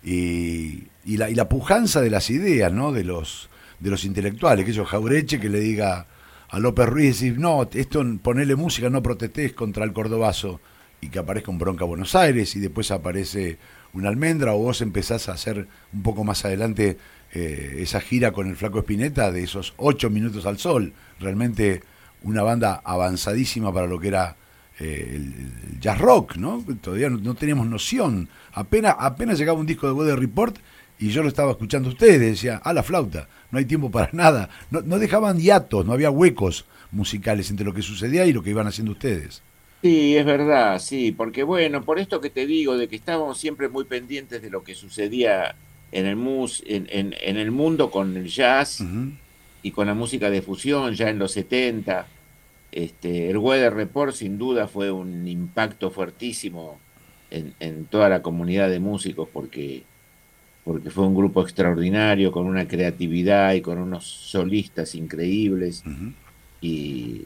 Y, y, la, y la pujanza de las ideas, ¿no? De los, de los intelectuales, que ellos Jaureche que le diga a López Ruiz y no, esto ponerle música, no protestes contra el cordobazo y que aparezca un Bronca Buenos Aires y después aparece una almendra o vos empezás a hacer un poco más adelante eh, esa gira con el Flaco Espineta de esos ocho minutos al sol, realmente una banda avanzadísima para lo que era eh, el, jazz rock, ¿no? Todavía no, teníamos noción, apenas, apenas llegaba un disco de Weather Report y yo lo estaba escuchando a ustedes, decía, a la flauta, no hay tiempo para nada. No, no dejaban hiatos, no había huecos musicales entre lo que sucedía y lo que iban haciendo ustedes. Sí, es verdad, sí, porque bueno, por esto que te digo, de que estábamos siempre muy pendientes de lo que sucedía en el, mus, en, en, el mundo con el jazz y con la música de fusión ya en los 70. Este, el Weather Report sin duda fue un impacto fuertísimo en, en toda la comunidad de músicos porque porque fue un grupo extraordinario, con una creatividad y con unos solistas increíbles. Y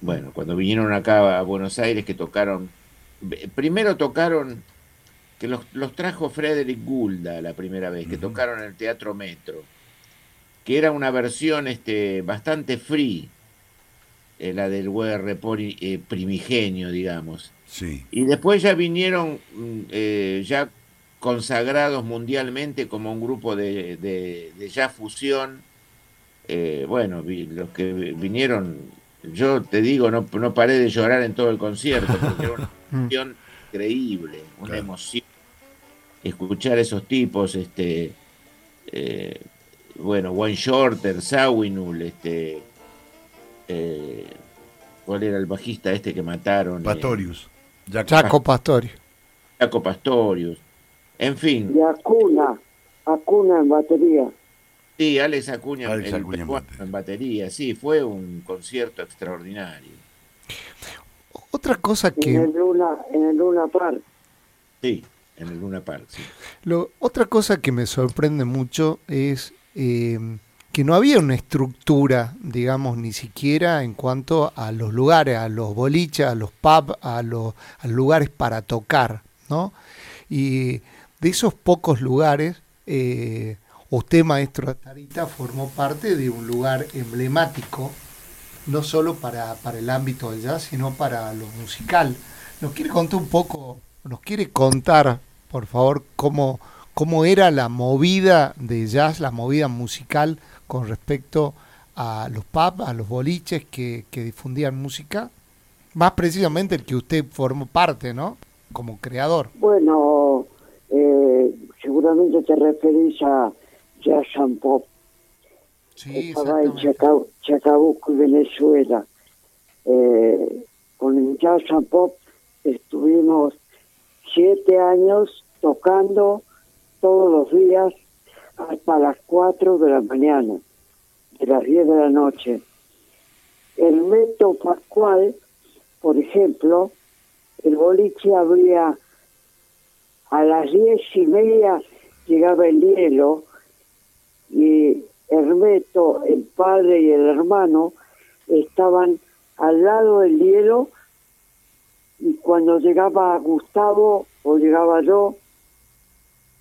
bueno, cuando vinieron acá a Buenos Aires, que tocaron, primero tocaron, que los, trajo Frederick Gulda la primera vez, que tocaron en el Teatro Metro, que era una versión este, bastante free, eh, la del WR eh, primigenio, digamos. Sí. Y después ya vinieron mm, eh, ya consagrados mundialmente como un grupo de, de, jazz fusión. Eh, bueno, los que vinieron, yo te digo, no, no paré de llorar en todo el concierto, porque era una <laughs> <laughs> emoción increíble, una emoción. Escuchar a esos tipos, este, eh, bueno, One Shorter, Sawinul, este, eh, ¿cuál era el bajista este que mataron? Pastorius. Jaco Pastorius. Jaco Pastorius. En fin. Y Acuna, Acuna en batería. Sí, Alex Acuña, en, batería. Sí, fue un concierto extraordinario. Otra cosa que... En el Luna, en el Luna Park. Sí, en el Luna Park, sí. Lo, otra cosa que me sorprende mucho es eh, que no había una estructura, digamos, ni siquiera en cuanto a los lugares, a los boliches, a los pubs, a los, a los lugares para tocar, ¿no? Y de esos pocos lugares, eh, usted, maestro Tarita, formó parte de un lugar emblemático, no solo para, para el ámbito del jazz, sino para lo musical. ¿Nos quiere contar un poco, nos quiere contar, por favor, cómo, cómo era la movida de jazz, la movida musical con respecto a los pubs, a los boliches que, que difundían música? Más precisamente el que usted formó parte, ¿no? Como creador. Bueno, eh, seguramente te referís a Jazz and Pop. Sí, Estaba en Chacabuco, Venezuela. Eh, con el Jazz and Pop estuvimos siete años tocando todos los días hasta las cuatro de la mañana, de las diez de la noche. El método Pascual, por ejemplo, el boliche abría a las diez y media llegaba el hielo y Hermeto, el padre y el hermano estaban al lado del hielo y cuando llegaba Gustavo o llegaba yo,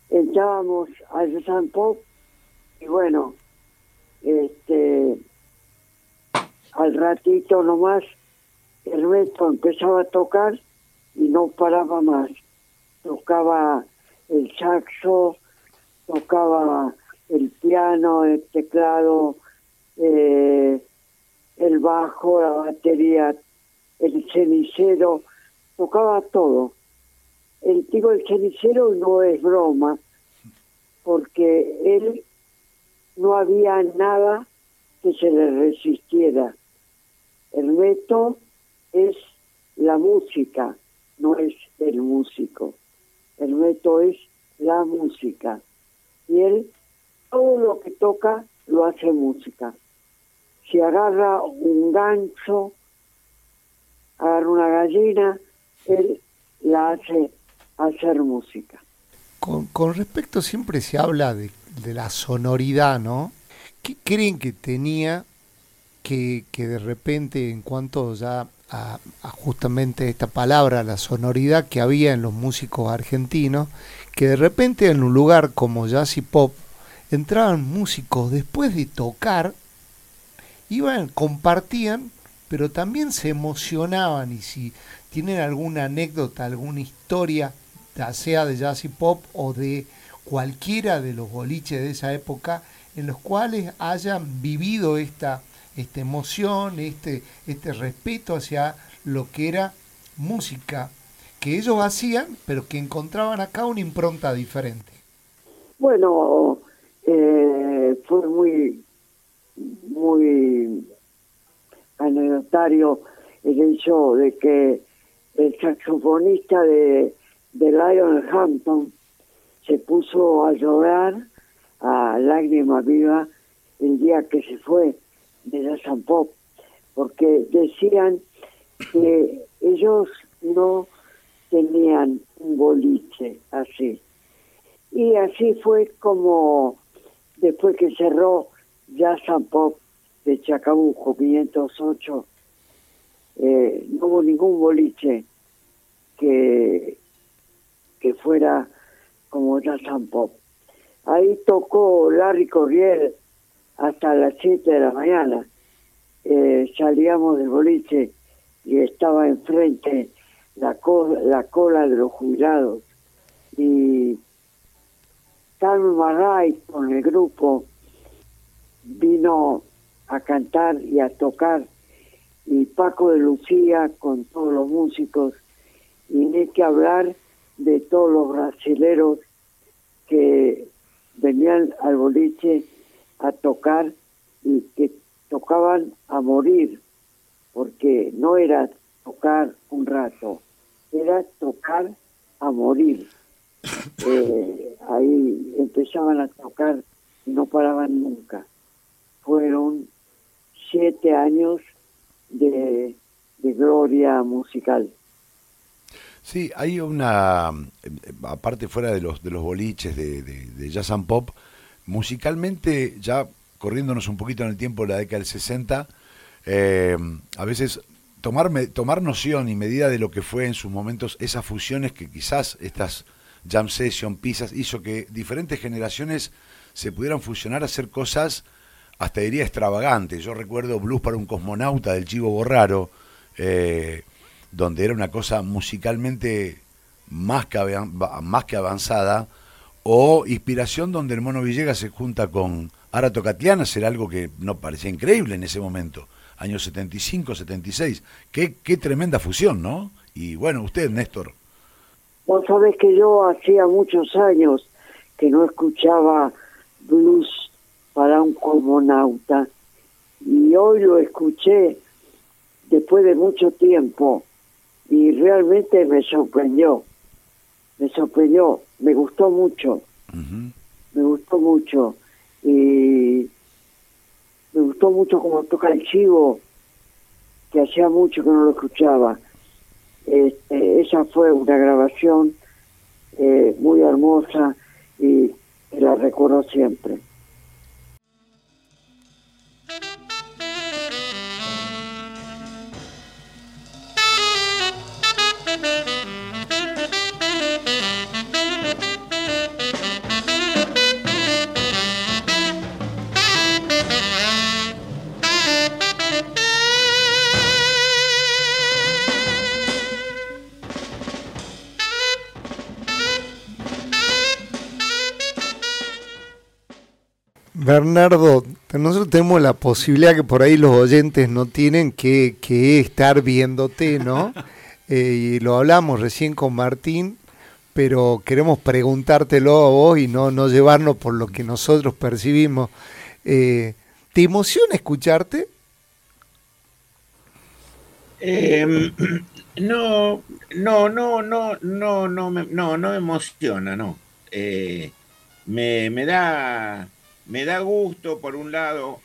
entrábamos al San Pop y bueno, este, al ratito nomás Ernesto empezaba a tocar y no paraba más. Tocaba el saxo, tocaba el piano, el teclado, eh, el bajo, la batería, el cenicero, tocaba todo. El del cenicero no es broma, porque él no había nada que se le resistiera. El reto es la música, no es el músico. El reto es la música. Y él, todo lo que toca, lo hace música. Si agarra un gancho, agarra una gallina, él la hace hacer música. Con, con respecto, siempre se habla de, de la sonoridad, ¿no? ¿Qué creen que tenía que, que de repente, en cuanto ya a, justamente esta palabra, la sonoridad que había en los músicos argentinos, que de repente en un lugar como jazz y pop entraban músicos después de tocar, iban, compartían, pero también se emocionaban. Y si tienen alguna anécdota, alguna historia, sea de jazz y pop o de cualquiera de los boliches de esa época, en los cuales hayan vivido esta, esta emoción, este, este respeto hacia lo que era música que ellos hacían, pero que encontraban acá una impronta diferente. Bueno, eh, fue muy, muy anecdotario el hecho de que el saxofonista de, de Lion Hampton se puso a llorar a lágrima viva el día que se fue de San Pop, porque decían que ellos no tenían un boliche así. Y así fue como después que cerró San Pop de Chacabuco 508, eh, no hubo ningún boliche que, que fuera como San Pop. Ahí tocó Larry Corriel hasta las 7 de la mañana. Eh, salíamos del boliche y estaba enfrente la, la cola de los jubilados. Y Carmen Maray con el grupo vino a cantar y a tocar y Paco de Lucía con todos los músicos y ni que hablar de todos los brasileros que venían al boliche a tocar y que tocaban a morir, porque no era tocar un rato, era tocar a morir. <laughs> Eh, ahí empezaban a tocar y no paraban nunca. Fueron siete años de, de gloria musical. Sí, hay una, aparte fuera de los, de los boliches de, de, jazz and pop, musicalmente, ya corriéndonos un poquito en el tiempo de la década del 60, eh, a veces tomar, tomar noción y medida de lo que fue en sus momentos esas fusiones que quizás estas jam session, pizzas, hizo que diferentes generaciones se pudieran fusionar a hacer cosas hasta diría extravagantes. Yo recuerdo Blues para un cosmonauta del Chivo Borraro, eh, donde era una cosa musicalmente más que, más que avanzada, o Inspiración, donde el Mono Villegas se junta con Ara Tocatiana, era algo que no parecía increíble en ese momento, años 75, 76. Qué, qué tremenda fusión, ¿no? Y bueno, usted, Néstor. Vos sabés que yo hacía muchos años que no escuchaba blues para un cosmonauta y hoy lo escuché después de mucho tiempo y realmente me sorprendió, me sorprendió, me gustó mucho, me gustó mucho y me gustó mucho como toca el chivo, que hacía mucho que no lo escuchaba. Este, esa fue una grabación eh, muy hermosa y la recuerdo siempre. Bernardo, nosotros tenemos la posibilidad que por ahí los oyentes no tienen que, estar viéndote, ¿no? <laughs> Eh, y lo hablamos recién con Martín, pero queremos preguntártelo a vos y no, no llevarnos por lo que nosotros percibimos. Eh, ¿Te emociona escucharte? Em, <clears throat> no, no, no, no, no, no, no, no me emociona, no. Eh, me, me, da, me da gusto, por un lado,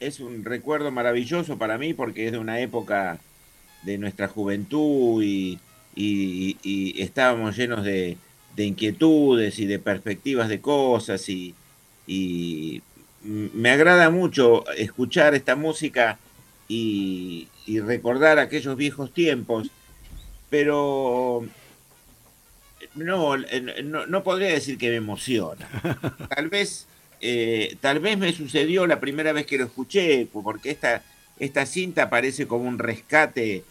es un recuerdo maravilloso para mí porque es de una época de nuestra juventud y, estábamos llenos de, inquietudes y de perspectivas de cosas y, me agrada mucho escuchar esta música y, recordar aquellos viejos tiempos, pero no, no, podría decir que me emociona. <laughs> Tal vez, eh, tal vez me sucedió la primera vez que lo escuché, porque esta, esta cinta parece como un rescate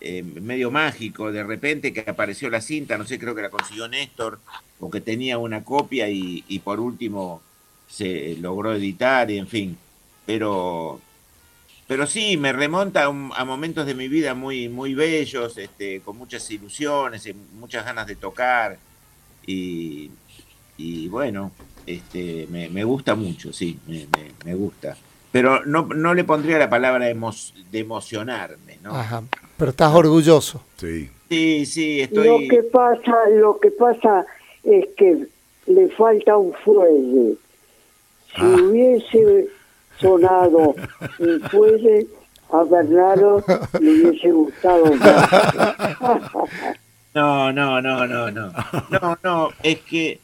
eh, medio mágico. De repente que apareció la cinta, no sé, creo que la consiguió Néstor, o que tenía una copia y, y por último se logró editar, y en fin. Pero pero sí, me remonta a, momentos de mi vida muy, muy bellos, este, con muchas ilusiones, y muchas ganas de tocar. Y, bueno, este, me, gusta mucho, sí, me, gusta. Pero no, no, le pondría la palabra de emocionarme, ¿no? Ajá. Pero estás orgulloso. Sí. Sí, sí, estoy... Lo que pasa, lo que pasa es que le falta un fuelle. Si ah. hubiese sonado y fuese a Bernardo le hubiese gustado No, no, no, no, no. No, no, es que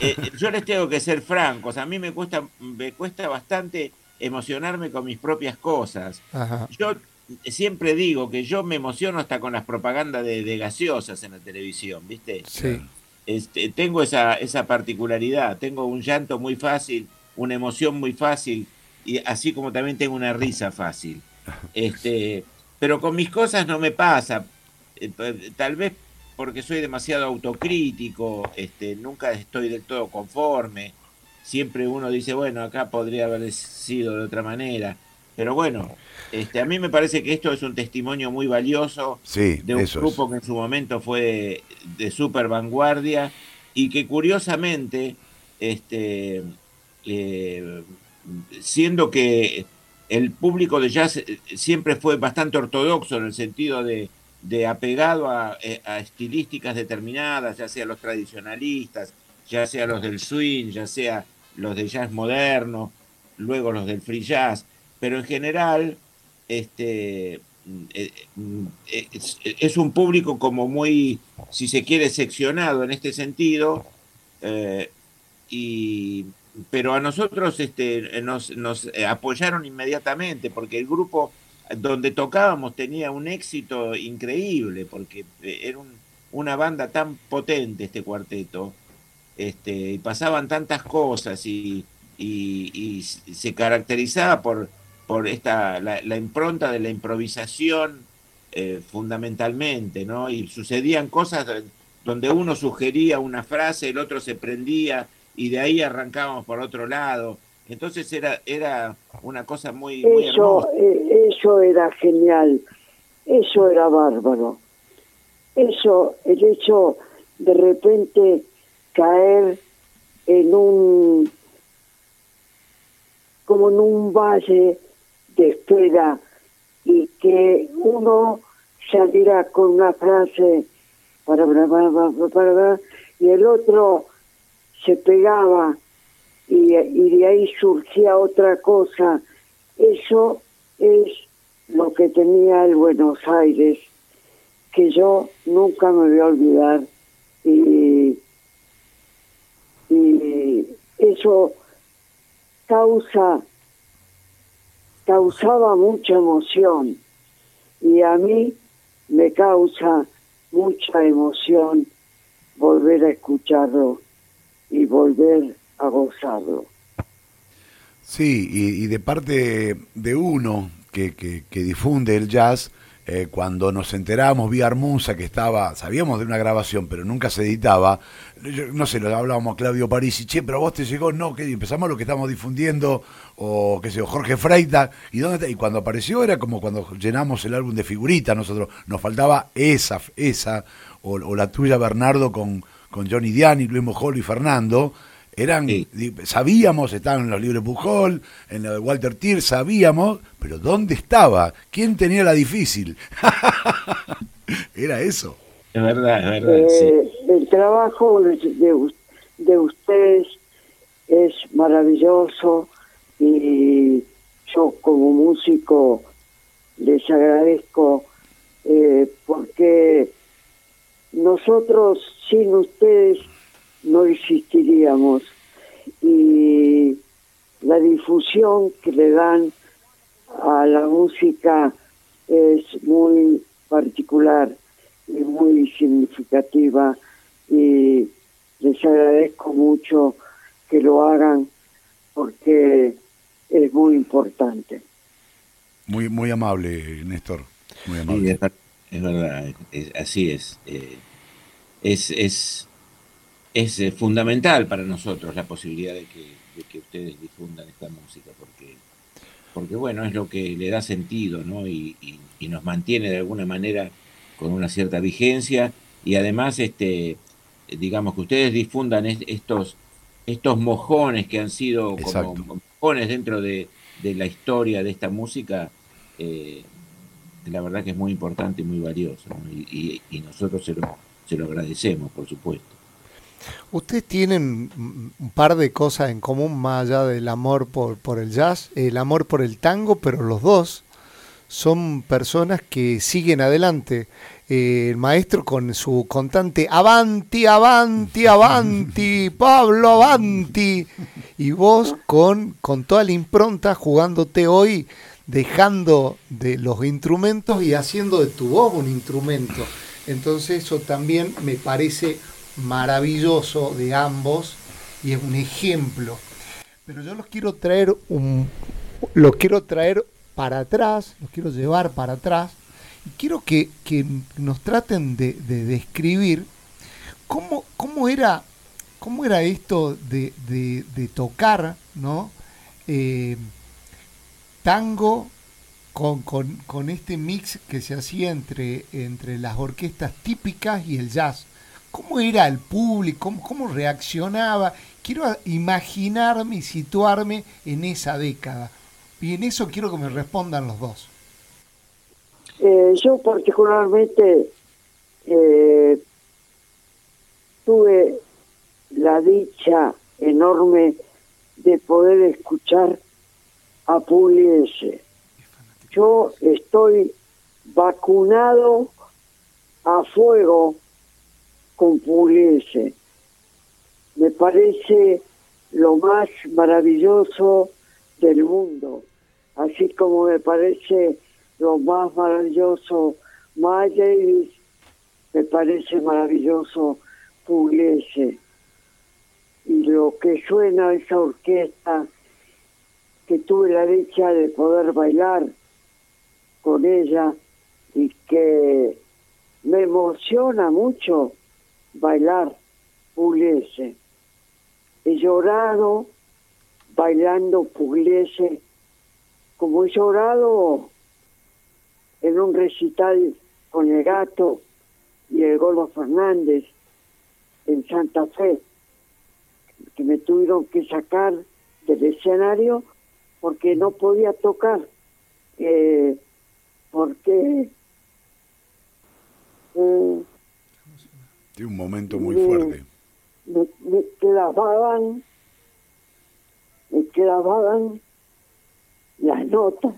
eh, yo les tengo que ser francos. A mí me cuesta, me cuesta bastante emocionarme con mis propias cosas. Yo siempre digo que yo me emociono hasta con las propagandas de, gaseosas en la televisión, ¿viste? Sí. Este, tengo esa, esa particularidad. Tengo un llanto muy fácil, una emoción muy fácil y así como también tengo una risa fácil. <laughs> Este, pero con mis cosas no me pasa. Eh, tal vez porque soy demasiado autocrítico, este, nunca estoy del todo conforme. Siempre uno dice, bueno, acá podría haber sido de otra manera. Pero bueno, este, a mí me parece que esto es un testimonio muy valioso de un grupo que en su momento fue de, super vanguardia y que curiosamente este, eh, siendo que el público de jazz eh, siempre fue bastante ortodoxo en el sentido de, apegado eh, a, estilísticas determinadas, ya sea los tradicionalistas, ya sea los del swing, ya sea los de jazz moderno, luego los del free jazz, pero en general este, eh, es, un público como muy, si se quiere, seccionado en este sentido, y pero a nosotros este, nos, eh, apoyaron inmediatamente porque el grupo donde tocábamos tenía un éxito increíble porque eh, era una banda tan potente este cuarteto este, y pasaban tantas cosas y, y, se caracterizaba por, por esta, la, impronta de la improvisación eh, fundamentalmente, ¿no? Y sucedían cosas donde uno sugería una frase, el otro se prendía y de ahí arrancábamos por otro lado. Entonces era, era una cosa muy, muy eso, eh, eso era genial, eso era bárbaro. Eso, el hecho de repente caer en un, como en un valle de espera y que uno saliera con una frase para, para, para, para y el otro se pegaba y, de ahí surgía otra cosa. Eso es lo que tenía el Buenos Aires, que yo nunca me voy a olvidar. Y, y eso causa causaba mucha emoción y a mí me causa mucha emoción volver a escucharlo y volver a gozarlo. Sí, y, de parte de uno que, que, difunde el jazz, eh, cuando nos enteramos vía Armusa que estaba, sabíamos de una grabación, pero nunca se editaba, no sé, lo hablábamos a Claudio París y che, pero vos te llegó, no, que empezamos lo que estamos difundiendo, o qué sé yo, Jorge Freita, y dónde y cuando apareció era como cuando llenamos el álbum de figuritas, nosotros, nos faltaba esa, esa, o, la tuya Bernardo con, con Johnny Diani, Luis Mojolo y Fernando, eran, sabíamos, estaban en los libros Pujol, en lo de Walter Tier, sabíamos, pero ¿dónde estaba? ¿Quién tenía la difícil? <laughs> Era eso. Es verdad, es verdad. Eh, el trabajo de, de, ustedes es maravilloso y yo como músico les agradezco eh, porque nosotros sin ustedes no existiríamos. Y la difusión que le dan a la música es muy particular y muy significativa y les agradezco mucho que lo hagan porque es muy importante. Muy muy amable, Néstor. Muy amable. Es, verdad, así es. Eh, es, es es eh, fundamental para nosotros la posibilidad de que, ustedes difundan esta música, porque, porque bueno, es lo que le da sentido, ¿no? Y, nos mantiene de alguna manera con una cierta vigencia y además, este, digamos, que ustedes difundan estos, estos mojones que han sido como mojones dentro de, la historia de esta música, eh, la verdad que es muy importante y muy valioso, y, nosotros se lo, se lo agradecemos, por supuesto. Ustedes tienen un par de cosas en común más allá del amor por, por el jazz, el amor por el tango, pero los dos son personas que siguen adelante. Eh, el maestro con su constante Avanti, Avanti, Avanti, <laughs> Pablo, Avanti. Y vos con, con toda la impronta jugándote hoy, dejando de los instrumentos y haciendo de tu voz un instrumento. Entonces eso también me parece maravilloso de ambos y es un ejemplo. Pero yo los quiero traer un los quiero traer para atrás, los quiero llevar para atrás y quiero que, nos traten de, describir cómo, cómo, era, cómo era esto de, tocar ¿no? Eh, tango con, con, este mix que se hacía entre, entre las orquestas típicas y el jazz. ¿Cómo era el público? ¿Cómo, reaccionaba? Quiero imaginarme y situarme en esa década. Y en eso quiero que me respondan los dos. Eh, yo particularmente eh, tuve la dicha enorme de poder escuchar a Pugliese. Yo estoy vacunado a fuego con Pugliese. Me parece lo más maravilloso del mundo, así como me parece lo más maravilloso Miles me parece maravilloso Pugliese. Y lo que suena esa orquesta, que tuve la dicha de poder bailar con ella y que me emociona mucho bailar pugliese. He llorado bailando pugliese, como he llorado en un recital con el gato y el Gordo Fernández en Santa Fe, que me tuvieron que sacar del escenario porque no podía tocar, eh, porque eh, de un momento muy fuerte. Me, me clavaban, me clavaban las notas.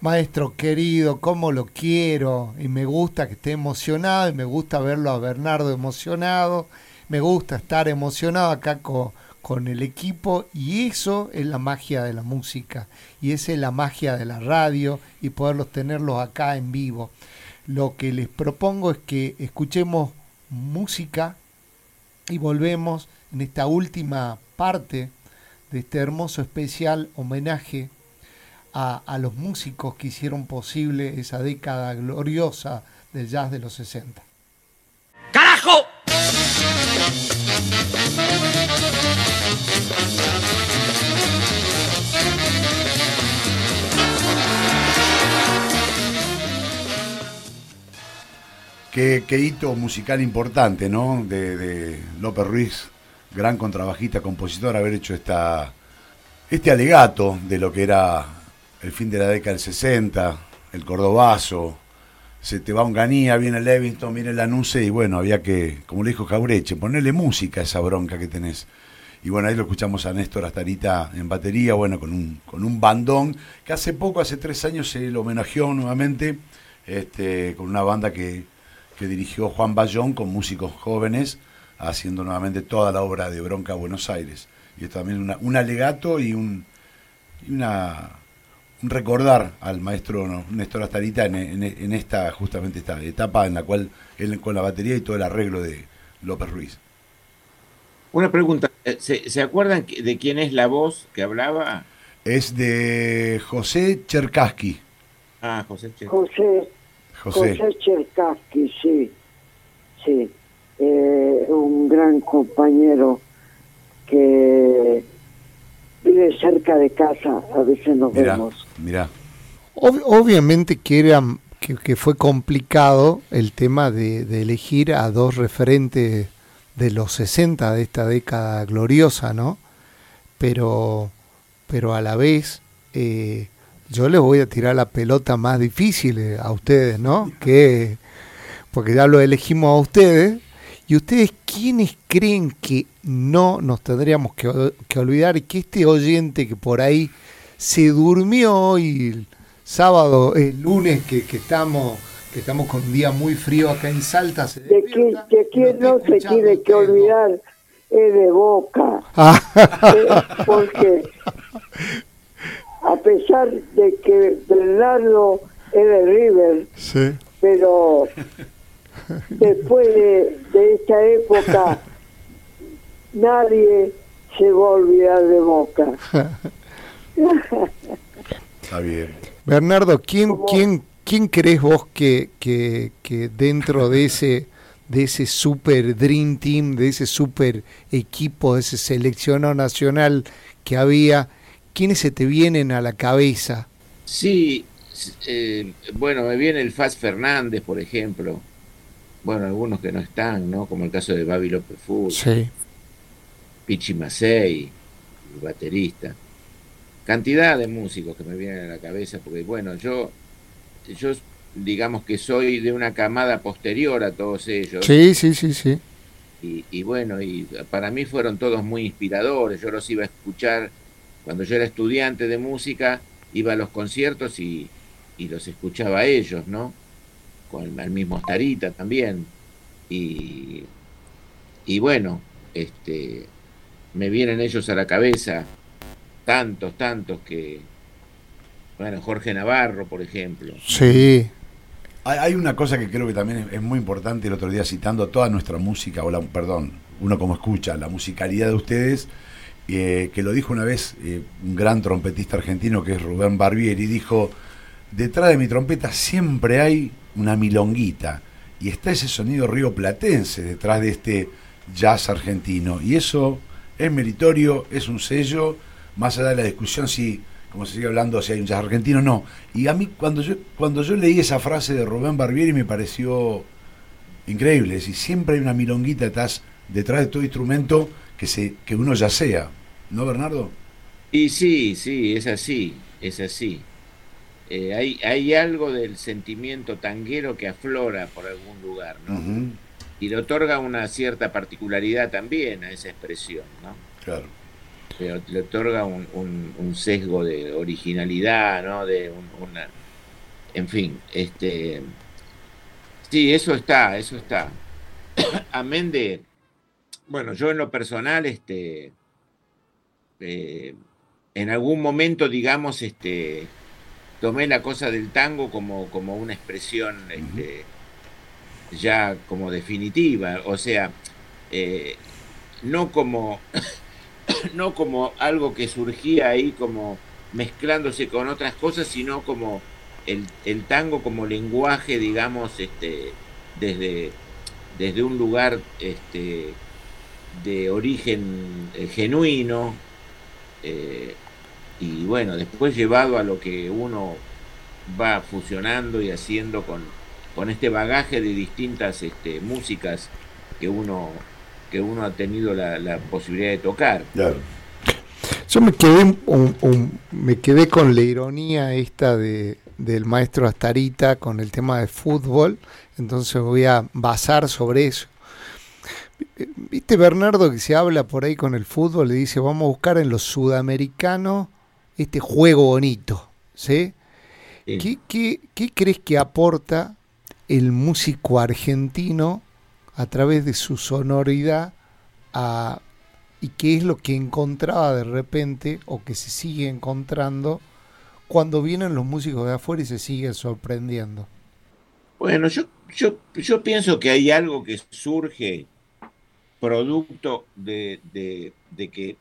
Maestro querido, cómo lo quiero y me gusta que esté emocionado y me gusta verlo a Bernardo emocionado, me gusta estar emocionado acá con, con el equipo y eso es la magia de la música y esa es la magia de la radio y poderlos tenerlos acá en vivo lo que les propongo es que escuchemos música y volvemos en esta última parte de este hermoso especial homenaje a, a los músicos que hicieron posible esa década gloriosa del jazz de los 60. ¡Carajo! Qué, hito musical importante, ¿no? De, de López Ruiz, gran contrabajista, compositor, haber hecho esta, este alegato de lo que era el fin de la década del 60, el cordobazo, se te va un ganía, viene el Levingston, viene el anuncio y bueno, había que, como le dijo Jaureche, ponerle música a esa bronca que tenés. Y bueno, ahí lo escuchamos a Néstor Astarita en batería, bueno, con un, con un bandón, que hace poco, hace tres años, se lo homenajeó nuevamente, este, con una banda que, que dirigió Juan Bayón, con músicos jóvenes, haciendo nuevamente toda la obra de Bronca Buenos Aires. Y esto también una, un alegato y un, y una, un recordar al maestro Néstor Astarita en, en, en, esta, justamente esta etapa en la cual él con la batería y todo el arreglo de López Ruiz. Una pregunta, eh, ¿se, ¿se acuerdan de quién es la voz que hablaba? Es de José Cherkaski. Ah, José Cherkaski. José, José. José Cherkaski, sí, sí. Eh, un gran compañero que vive cerca de casa, a veces nos Mirá, vemos. mirá. Ob- obviamente que, era, que, que fue complicado el tema de, de elegir a dos referentes de los 60 de esta década gloriosa, ¿no? Pero, pero a la vez eh, yo les voy a tirar la pelota más difícil eh, a ustedes, ¿no? Que, porque ya lo elegimos a ustedes. ¿Y ustedes quiénes creen que no nos tendríamos que, que olvidar que este oyente que por ahí se durmió hoy el sábado, el lunes que, que estamos que estamos con un día muy frío acá en Salta, se De está no se tiene que olvidar es de Boca, Ah, eh, porque a pesar de que Bernardo es de River, sí. pero <laughs> después de, de esta época nadie se va a olvidar de Boca. Está bien. Bernardo, ¿quién, ¿Cómo? quién, quién crees vos que, que, que dentro de ese de ese super dream team, de ese super equipo, de ese seleccionado nacional que había, quiénes se te vienen a la cabeza? Sí, eh, bueno, me viene el Faz Fernández, por ejemplo. Bueno, algunos que no están, ¿no? Como el caso de Babi López Fútbol, Sí. Pichi Macei, el baterista. Cantidad de músicos que me vienen a la cabeza, porque bueno, yo, yo digamos que soy de una camada posterior a todos ellos. Sí, sí, sí, sí. Y, y bueno, y para mí fueron todos muy inspiradores. Yo los iba a escuchar cuando yo era estudiante de música, iba a los conciertos y, y los escuchaba a ellos, ¿no? Con el mismo Starita también. Y, y bueno, este, me vienen ellos a la cabeza, tantos, tantos que, bueno, Jorge Navarro, por ejemplo. Sí. Hay, una cosa que creo que también es, es muy importante el otro día citando toda nuestra música, o la, perdón, uno como escucha, la musicalidad de ustedes, eh, que lo dijo una vez eh, un gran trompetista argentino que es Rubén Barbieri, dijo, detrás de mi trompeta siempre hay una milonguita y está ese sonido río platense detrás de este jazz argentino y eso es meritorio, es un sello, más allá de la discusión si como se sigue hablando si hay un jazz argentino no. Y a mí cuando yo cuando yo leí esa frase de Rubén Barbieri me pareció increíble, es decir, siempre hay una milonguita detrás, detrás de todo instrumento que se que uno ya sea, ¿no, Bernardo? Y sí, sí, es así, es así. Eh, hay, hay algo del sentimiento tanguero que aflora por algún lugar, ¿no? Y le otorga una cierta particularidad también a esa expresión, ¿no? claro. Le, le otorga un, un- un sesgo de originalidad, ¿no? De un- una... En fin, este... Sí, eso está, eso está. <coughs> Amén de... Bueno, yo en lo personal, este... eh, en algún momento, digamos, este... Tomé la cosa del tango como, como una expresión este, ya como definitiva, o sea, eh, no como <coughs> no como algo que surgía ahí como mezclándose con otras cosas, sino como el, el tango como lenguaje, digamos, este, desde, desde un lugar este, de origen eh, genuino, eh, y bueno, después llevado a lo que uno va fusionando y haciendo con, con este bagaje de distintas este, músicas que uno, que uno ha tenido la, posibilidad de tocar. Yo me quedé, me quedé con la ironía esta de, del maestro Astarita con el tema de fútbol, entonces voy a basar sobre eso. Viste Bernardo que se habla por ahí con el fútbol, le dice, vamos a buscar en los sudamericanos este juego bonito, ¿sí? ¿Qué, qué, crees que aporta el músico argentino a través de su sonoridad y qué es lo que encontraba de repente o que se sigue encontrando cuando vienen los músicos de afuera y se siguen sorprendiendo? Bueno, yo, yo, yo pienso que hay algo que surge producto de, de, que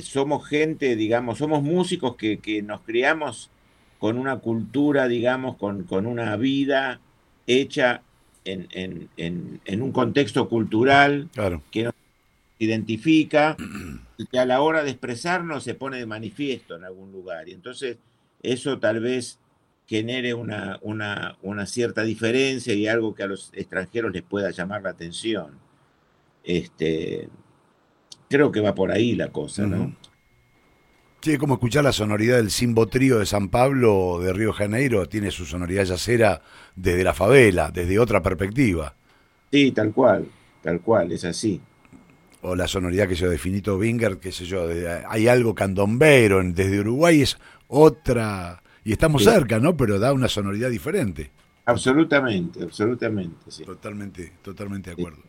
somos gente, digamos, somos músicos que, que, nos criamos con una cultura, digamos, con, con una vida hecha en, en, en, un contexto cultural que nos identifica y que a la hora de expresarnos se pone de manifiesto en algún lugar. Y entonces eso tal vez genere una, una, una cierta diferencia y algo que a los extranjeros les pueda llamar la atención. Este, creo que va por ahí la cosa, ¿no? Sí, es como escuchar la sonoridad del Simbo Trío de San Pablo de Río Janeiro, tiene su sonoridad yacera desde la favela, desde otra perspectiva. Sí, tal cual, tal cual, es así. O la sonoridad que yo de Finito Binger, qué sé yo, hay algo candombero, desde Uruguay es otra, y estamos cerca, ¿no? Pero da una sonoridad diferente. Absolutamente, absolutamente, sí. Totalmente, totalmente de acuerdo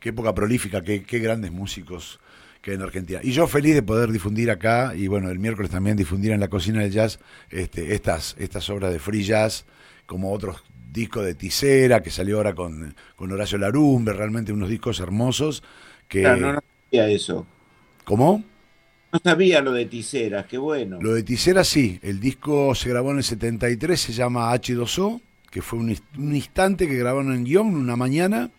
qué época prolífica, qué, qué grandes músicos que hay en Argentina. Y yo feliz de poder difundir acá, y bueno, el miércoles también difundir en la cocina del jazz este, estas, estas obras de free jazz, como otros discos de Tisera, que salió ahora con, con Horacio Larumbe, realmente unos discos hermosos. Que... no, no sabía eso. ¿Cómo? No sabía lo de Tisera, qué bueno. Lo de Tisera sí, el disco se grabó en el 73, se llama H2O, que fue un, un instante que grabaron en guion una mañana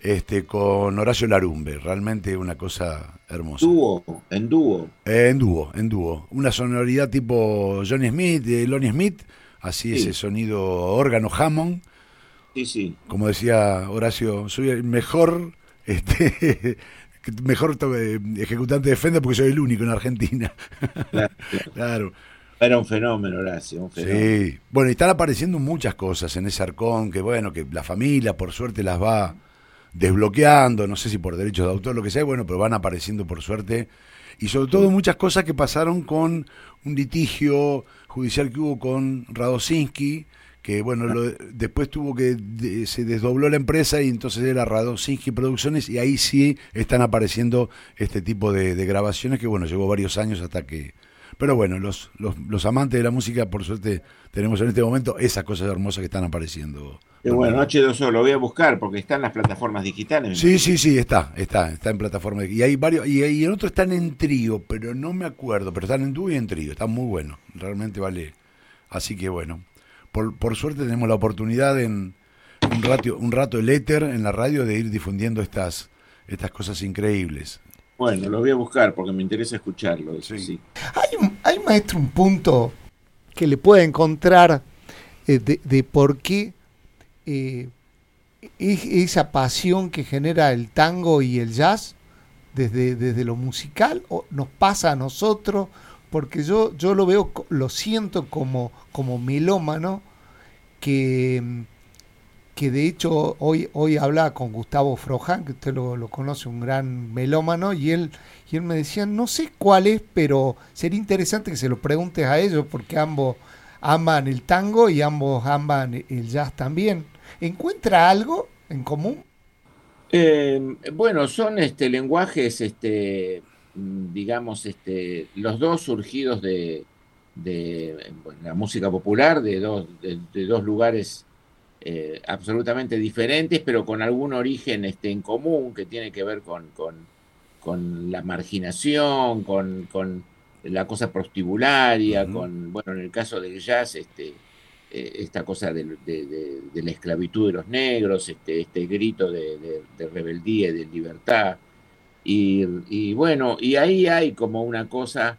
este, con Horacio Larumbe, realmente una cosa hermosa. ¿Dúo? ¿En dúo? Eh, en dúo, en dúo. Una sonoridad tipo Johnny Smith, de Lonnie Smith, así ese sonido órgano Hammond. Sí, sí. Como decía Horacio, soy el mejor, este, <laughs> mejor ejecutante de Fender porque soy el único en Argentina. <laughs> Claro. Era un fenómeno, Horacio, un fenómeno. Sí. Bueno, y están apareciendo muchas cosas en ese arcón que, bueno, que la familia por suerte las va desbloqueando, no sé si por derechos de autor, lo que sea, bueno, pero van apareciendo por suerte. Y sobre todo muchas cosas que pasaron con un litigio judicial que hubo con Radosinski, que bueno, después tuvo que, se desdobló la empresa y entonces era Radosinski Producciones y ahí sí están apareciendo este tipo de, de grabaciones que bueno, llevó varios años hasta que pero bueno, los, los, amantes de la música, por suerte, tenemos en este momento esas cosas hermosas que están apareciendo. Qué bueno, H2O lo voy a buscar porque está en las plataformas digitales. Sí, sí, sí, está, está, está en plataformas. Y hay varios, y, y en otro están en trío, pero no me acuerdo, pero están en dúo y en trío, están muy buenos, realmente vale. Así que bueno, por, por suerte tenemos la oportunidad en un rato, un rato el éter en la radio de ir difundiendo estas, estas cosas increíbles. Bueno, lo voy a buscar porque me interesa escucharlo. sí. Hay, hay, maestro, un punto que le puede encontrar eh, de, por qué eh, esa pasión que genera el tango y el jazz desde, desde lo musical o nos pasa a nosotros, porque yo, yo lo veo, lo siento como, como melómano que que de hecho hoy, hoy hablaba con Gustavo Frojan, que usted lo, conoce, un gran melómano, y él, y él me decía, no sé cuál es, pero sería interesante que se lo preguntes a ellos, porque ambos aman el tango y ambos aman el jazz también. ¿Encuentra algo en común? Eh, bueno, son este, lenguajes, este, digamos, este, los dos surgidos de, la música popular, de dos, de dos lugares eh, absolutamente diferentes, pero con algún origen este, en común que tiene que ver con, con, la marginación, con, con, la cosa prostibularia, con, bueno, en el caso del jazz, este, eh, esta cosa de, la esclavitud de los negros, este, este grito de, rebeldía y de libertad. Y, bueno, y ahí hay como una cosa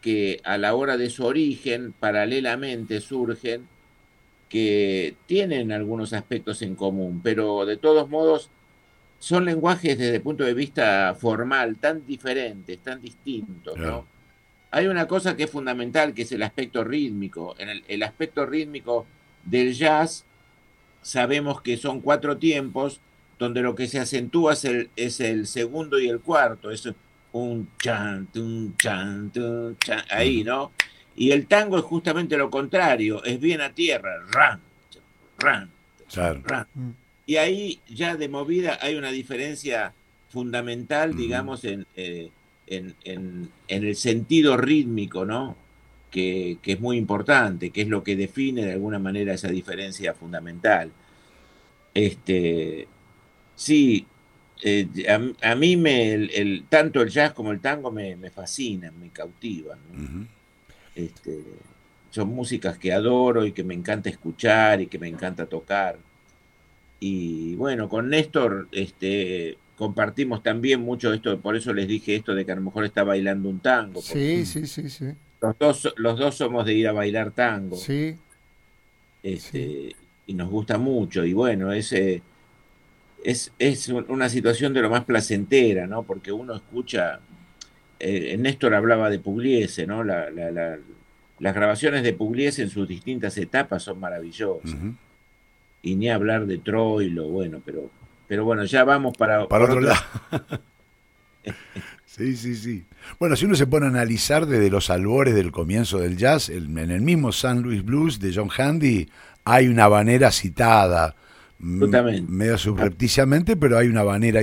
que a la hora de su origen, paralelamente surgen, que tienen algunos aspectos en común, pero de todos modos son lenguajes desde el punto de vista formal tan diferentes, tan distintos, ¿no? hay una cosa que es fundamental, que es el aspecto rítmico. En el, aspecto rítmico del jazz sabemos que son cuatro tiempos, donde lo que se acentúa es el, es el segundo y el cuarto. Es un chan, un chan, un chan, ahí, ¿no? Y el tango es justamente lo contrario, es bien a tierra, ran, ran, ran. Mm. Y ahí ya de movida hay una diferencia fundamental, digamos, en... Eh, en, el sentido rítmico, ¿no? Que, es muy importante, que es lo que define de alguna manera esa diferencia fundamental. Este, sí, eh, a, mí me, el, tanto el jazz como el tango me, fascinan, me cautivan. Este, son músicas que adoro y que me encanta escuchar y que me encanta tocar. Y bueno, con Néstor este, compartimos también mucho esto, por eso les dije esto de que a lo mejor está bailando un tango. Sí, sí, sí, sí. Los dos, los dos somos de ir a bailar tango. Sí. Este, Y nos gusta mucho. Y bueno, ese es, es una situación de lo más placentera, ¿no? Porque uno escucha. Eh, Néstor hablaba de Pugliese, ¿no? La, las grabaciones de Pugliese en sus distintas etapas son maravillosas. Y ni hablar de Troilo, bueno, pero pero bueno, ya vamos para, para otro, lado. <laughs> sí, sí, sí. Bueno, si uno se pone a analizar desde los albores del comienzo del jazz, en el mismo San Louis Blues de John Handy hay una banera citada. Medio subrepticiamente, pero hay una banera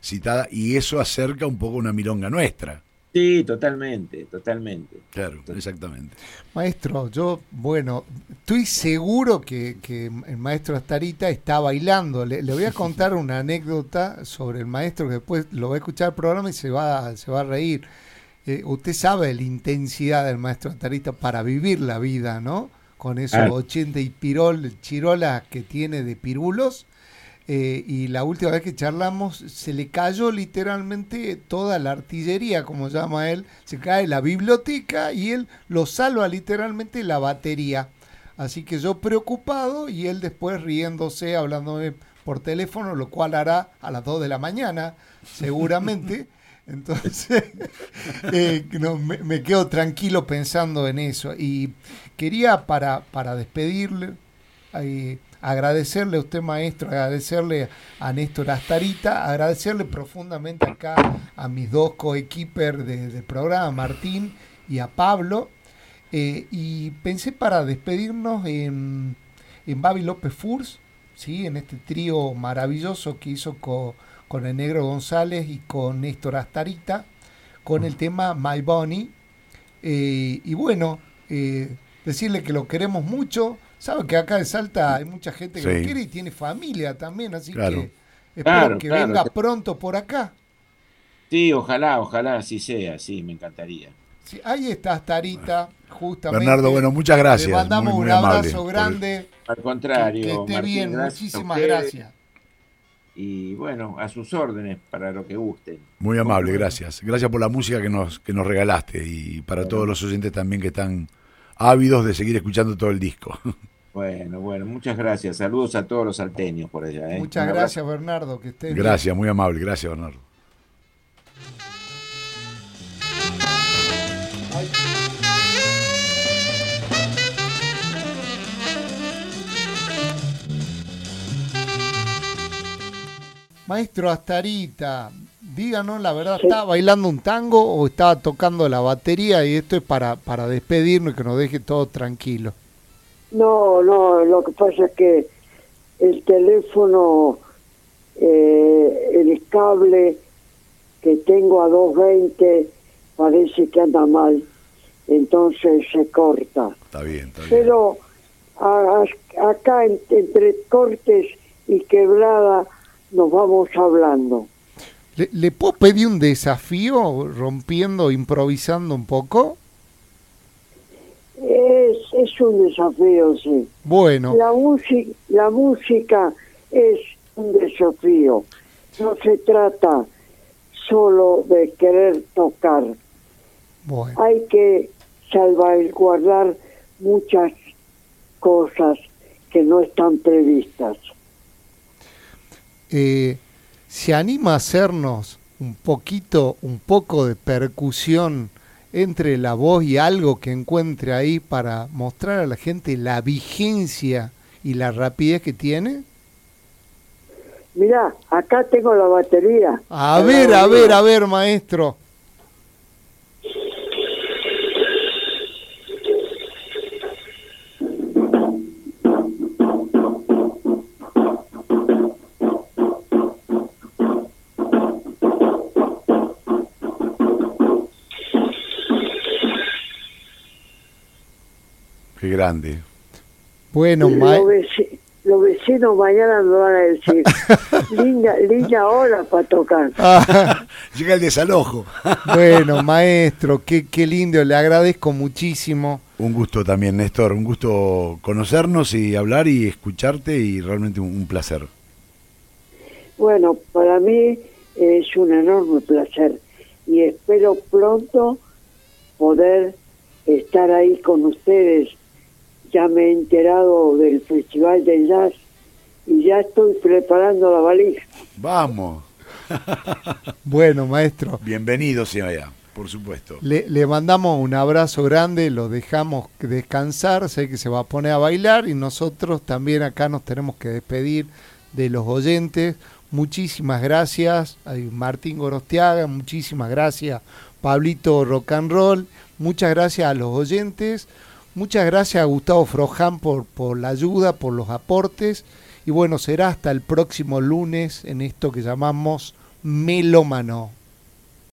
citada y eso acerca un poco una milonga nuestra. Sí, totalmente, totalmente. Claro, exactamente. Maestro, yo, bueno, estoy seguro que, el maestro Astarita está bailando. Le, voy a contar una anécdota sobre el maestro que después lo va a escuchar el programa y se va, se va a reír. Eh, usted sabe la intensidad del maestro Astarita para vivir la vida, ¿no? Con esos 80 y pirol, chirolas que tiene de pirulos eh, y la última vez que charlamos se le cayó literalmente toda la artillería, como llama él, se cae la biblioteca y él lo salva literalmente la batería. Así que yo preocupado y él después riéndose, hablándome por teléfono, lo cual hará a las 2 de la mañana, <laughs> seguramente. Entonces, <laughs> eh, me, quedo tranquilo pensando en eso. Y quería para, para despedirle, eh, agradecerle a usted maestro, agradecerle a Néstor Astarita, agradecerle profundamente acá a mis dos coequipers del programa, Martín y a Pablo. Eh, y pensé para despedirnos en, en Babi López Furs, ¿sí? en este trío maravilloso que hizo con, el Negro González y con Néstor Astarita, con el tema My Bunny. Eh, y bueno, eh, decirle que lo queremos mucho, Sabe que acá en Salta hay mucha gente que lo quiere y tiene familia también, así que espero que venga pronto por acá. Sí, ojalá, ojalá así sea, sí, me encantaría. Sí, ahí está Tarita, justamente. Bernardo, bueno, muchas gracias. Le mandamos un abrazo grande. Al contrario. Que, esté bien, muchísimas gracias. Y bueno, a sus órdenes para lo que gusten. Muy amable, gracias. Gracias por la música que nos, que nos regalaste y para todos los oyentes también que están ávidos de seguir escuchando todo el disco. <laughs> Bueno, bueno, muchas gracias. Saludos a todos los salteños por allá. ¿eh? Muchas gracias, Bernardo. Que estés Gracias, muy amable. Gracias, Bernardo. Maestro Astarita, díganos la verdad, ¿estaba bailando un tango o estaba tocando la batería? Y esto es para, para despedirnos y que nos deje todo tranquilo. No, no, lo que pasa es que el teléfono, eh, el cable que tengo a 220 parece que anda mal, entonces se corta. Está bien, está bien. Pero acá entre cortes y quebrada nos vamos hablando. ¿Le, ¿Le, puedo pedir un desafío rompiendo, improvisando un poco? Es un desafío, sí. Bueno, La, música la música es un desafío. No se trata solo de querer tocar. bueno. Hay que salvaguardar muchas cosas que no están previstas. Eh, ¿Se anima a hacernos un poquito, un poco de percusión entre la voz y algo que encuentre ahí para mostrar a la gente la vigencia y la rapidez que tiene? Mirá, acá tengo la batería. A ver, a ver, a ver, maestro. Qué grande. Bueno, Los, veci- los vecinos mañana me van a decir, <laughs> linda, linda hora para tocar. <laughs> Ah, <laughs> Llega el desalojo. bueno, maestro, qué, qué lindo, le agradezco muchísimo. Un gusto también, Néstor. Un gusto conocernos y hablar y escucharte y realmente un, un placer. Bueno, para mí es un enorme placer y espero pronto poder estar ahí con ustedes. Ya me he enterado del Festival de Jazz y ya estoy preparando la valija. Vamos. <laughs> Bueno, maestro, Bienvenido sea allá, por supuesto. le, le mandamos un abrazo grande, lo dejamos descansar, sé que se va a poner a bailar y nosotros también acá nos tenemos que despedir de los oyentes. Muchísimas gracias a Martín Gorostiaga, muchísimas gracias Pablito Rock and Roll, muchas gracias a los oyentes, muchas gracias a Gustavo Froján por, por la ayuda, por los aportes y bueno, será hasta el próximo lunes en esto que llamamos Melómano.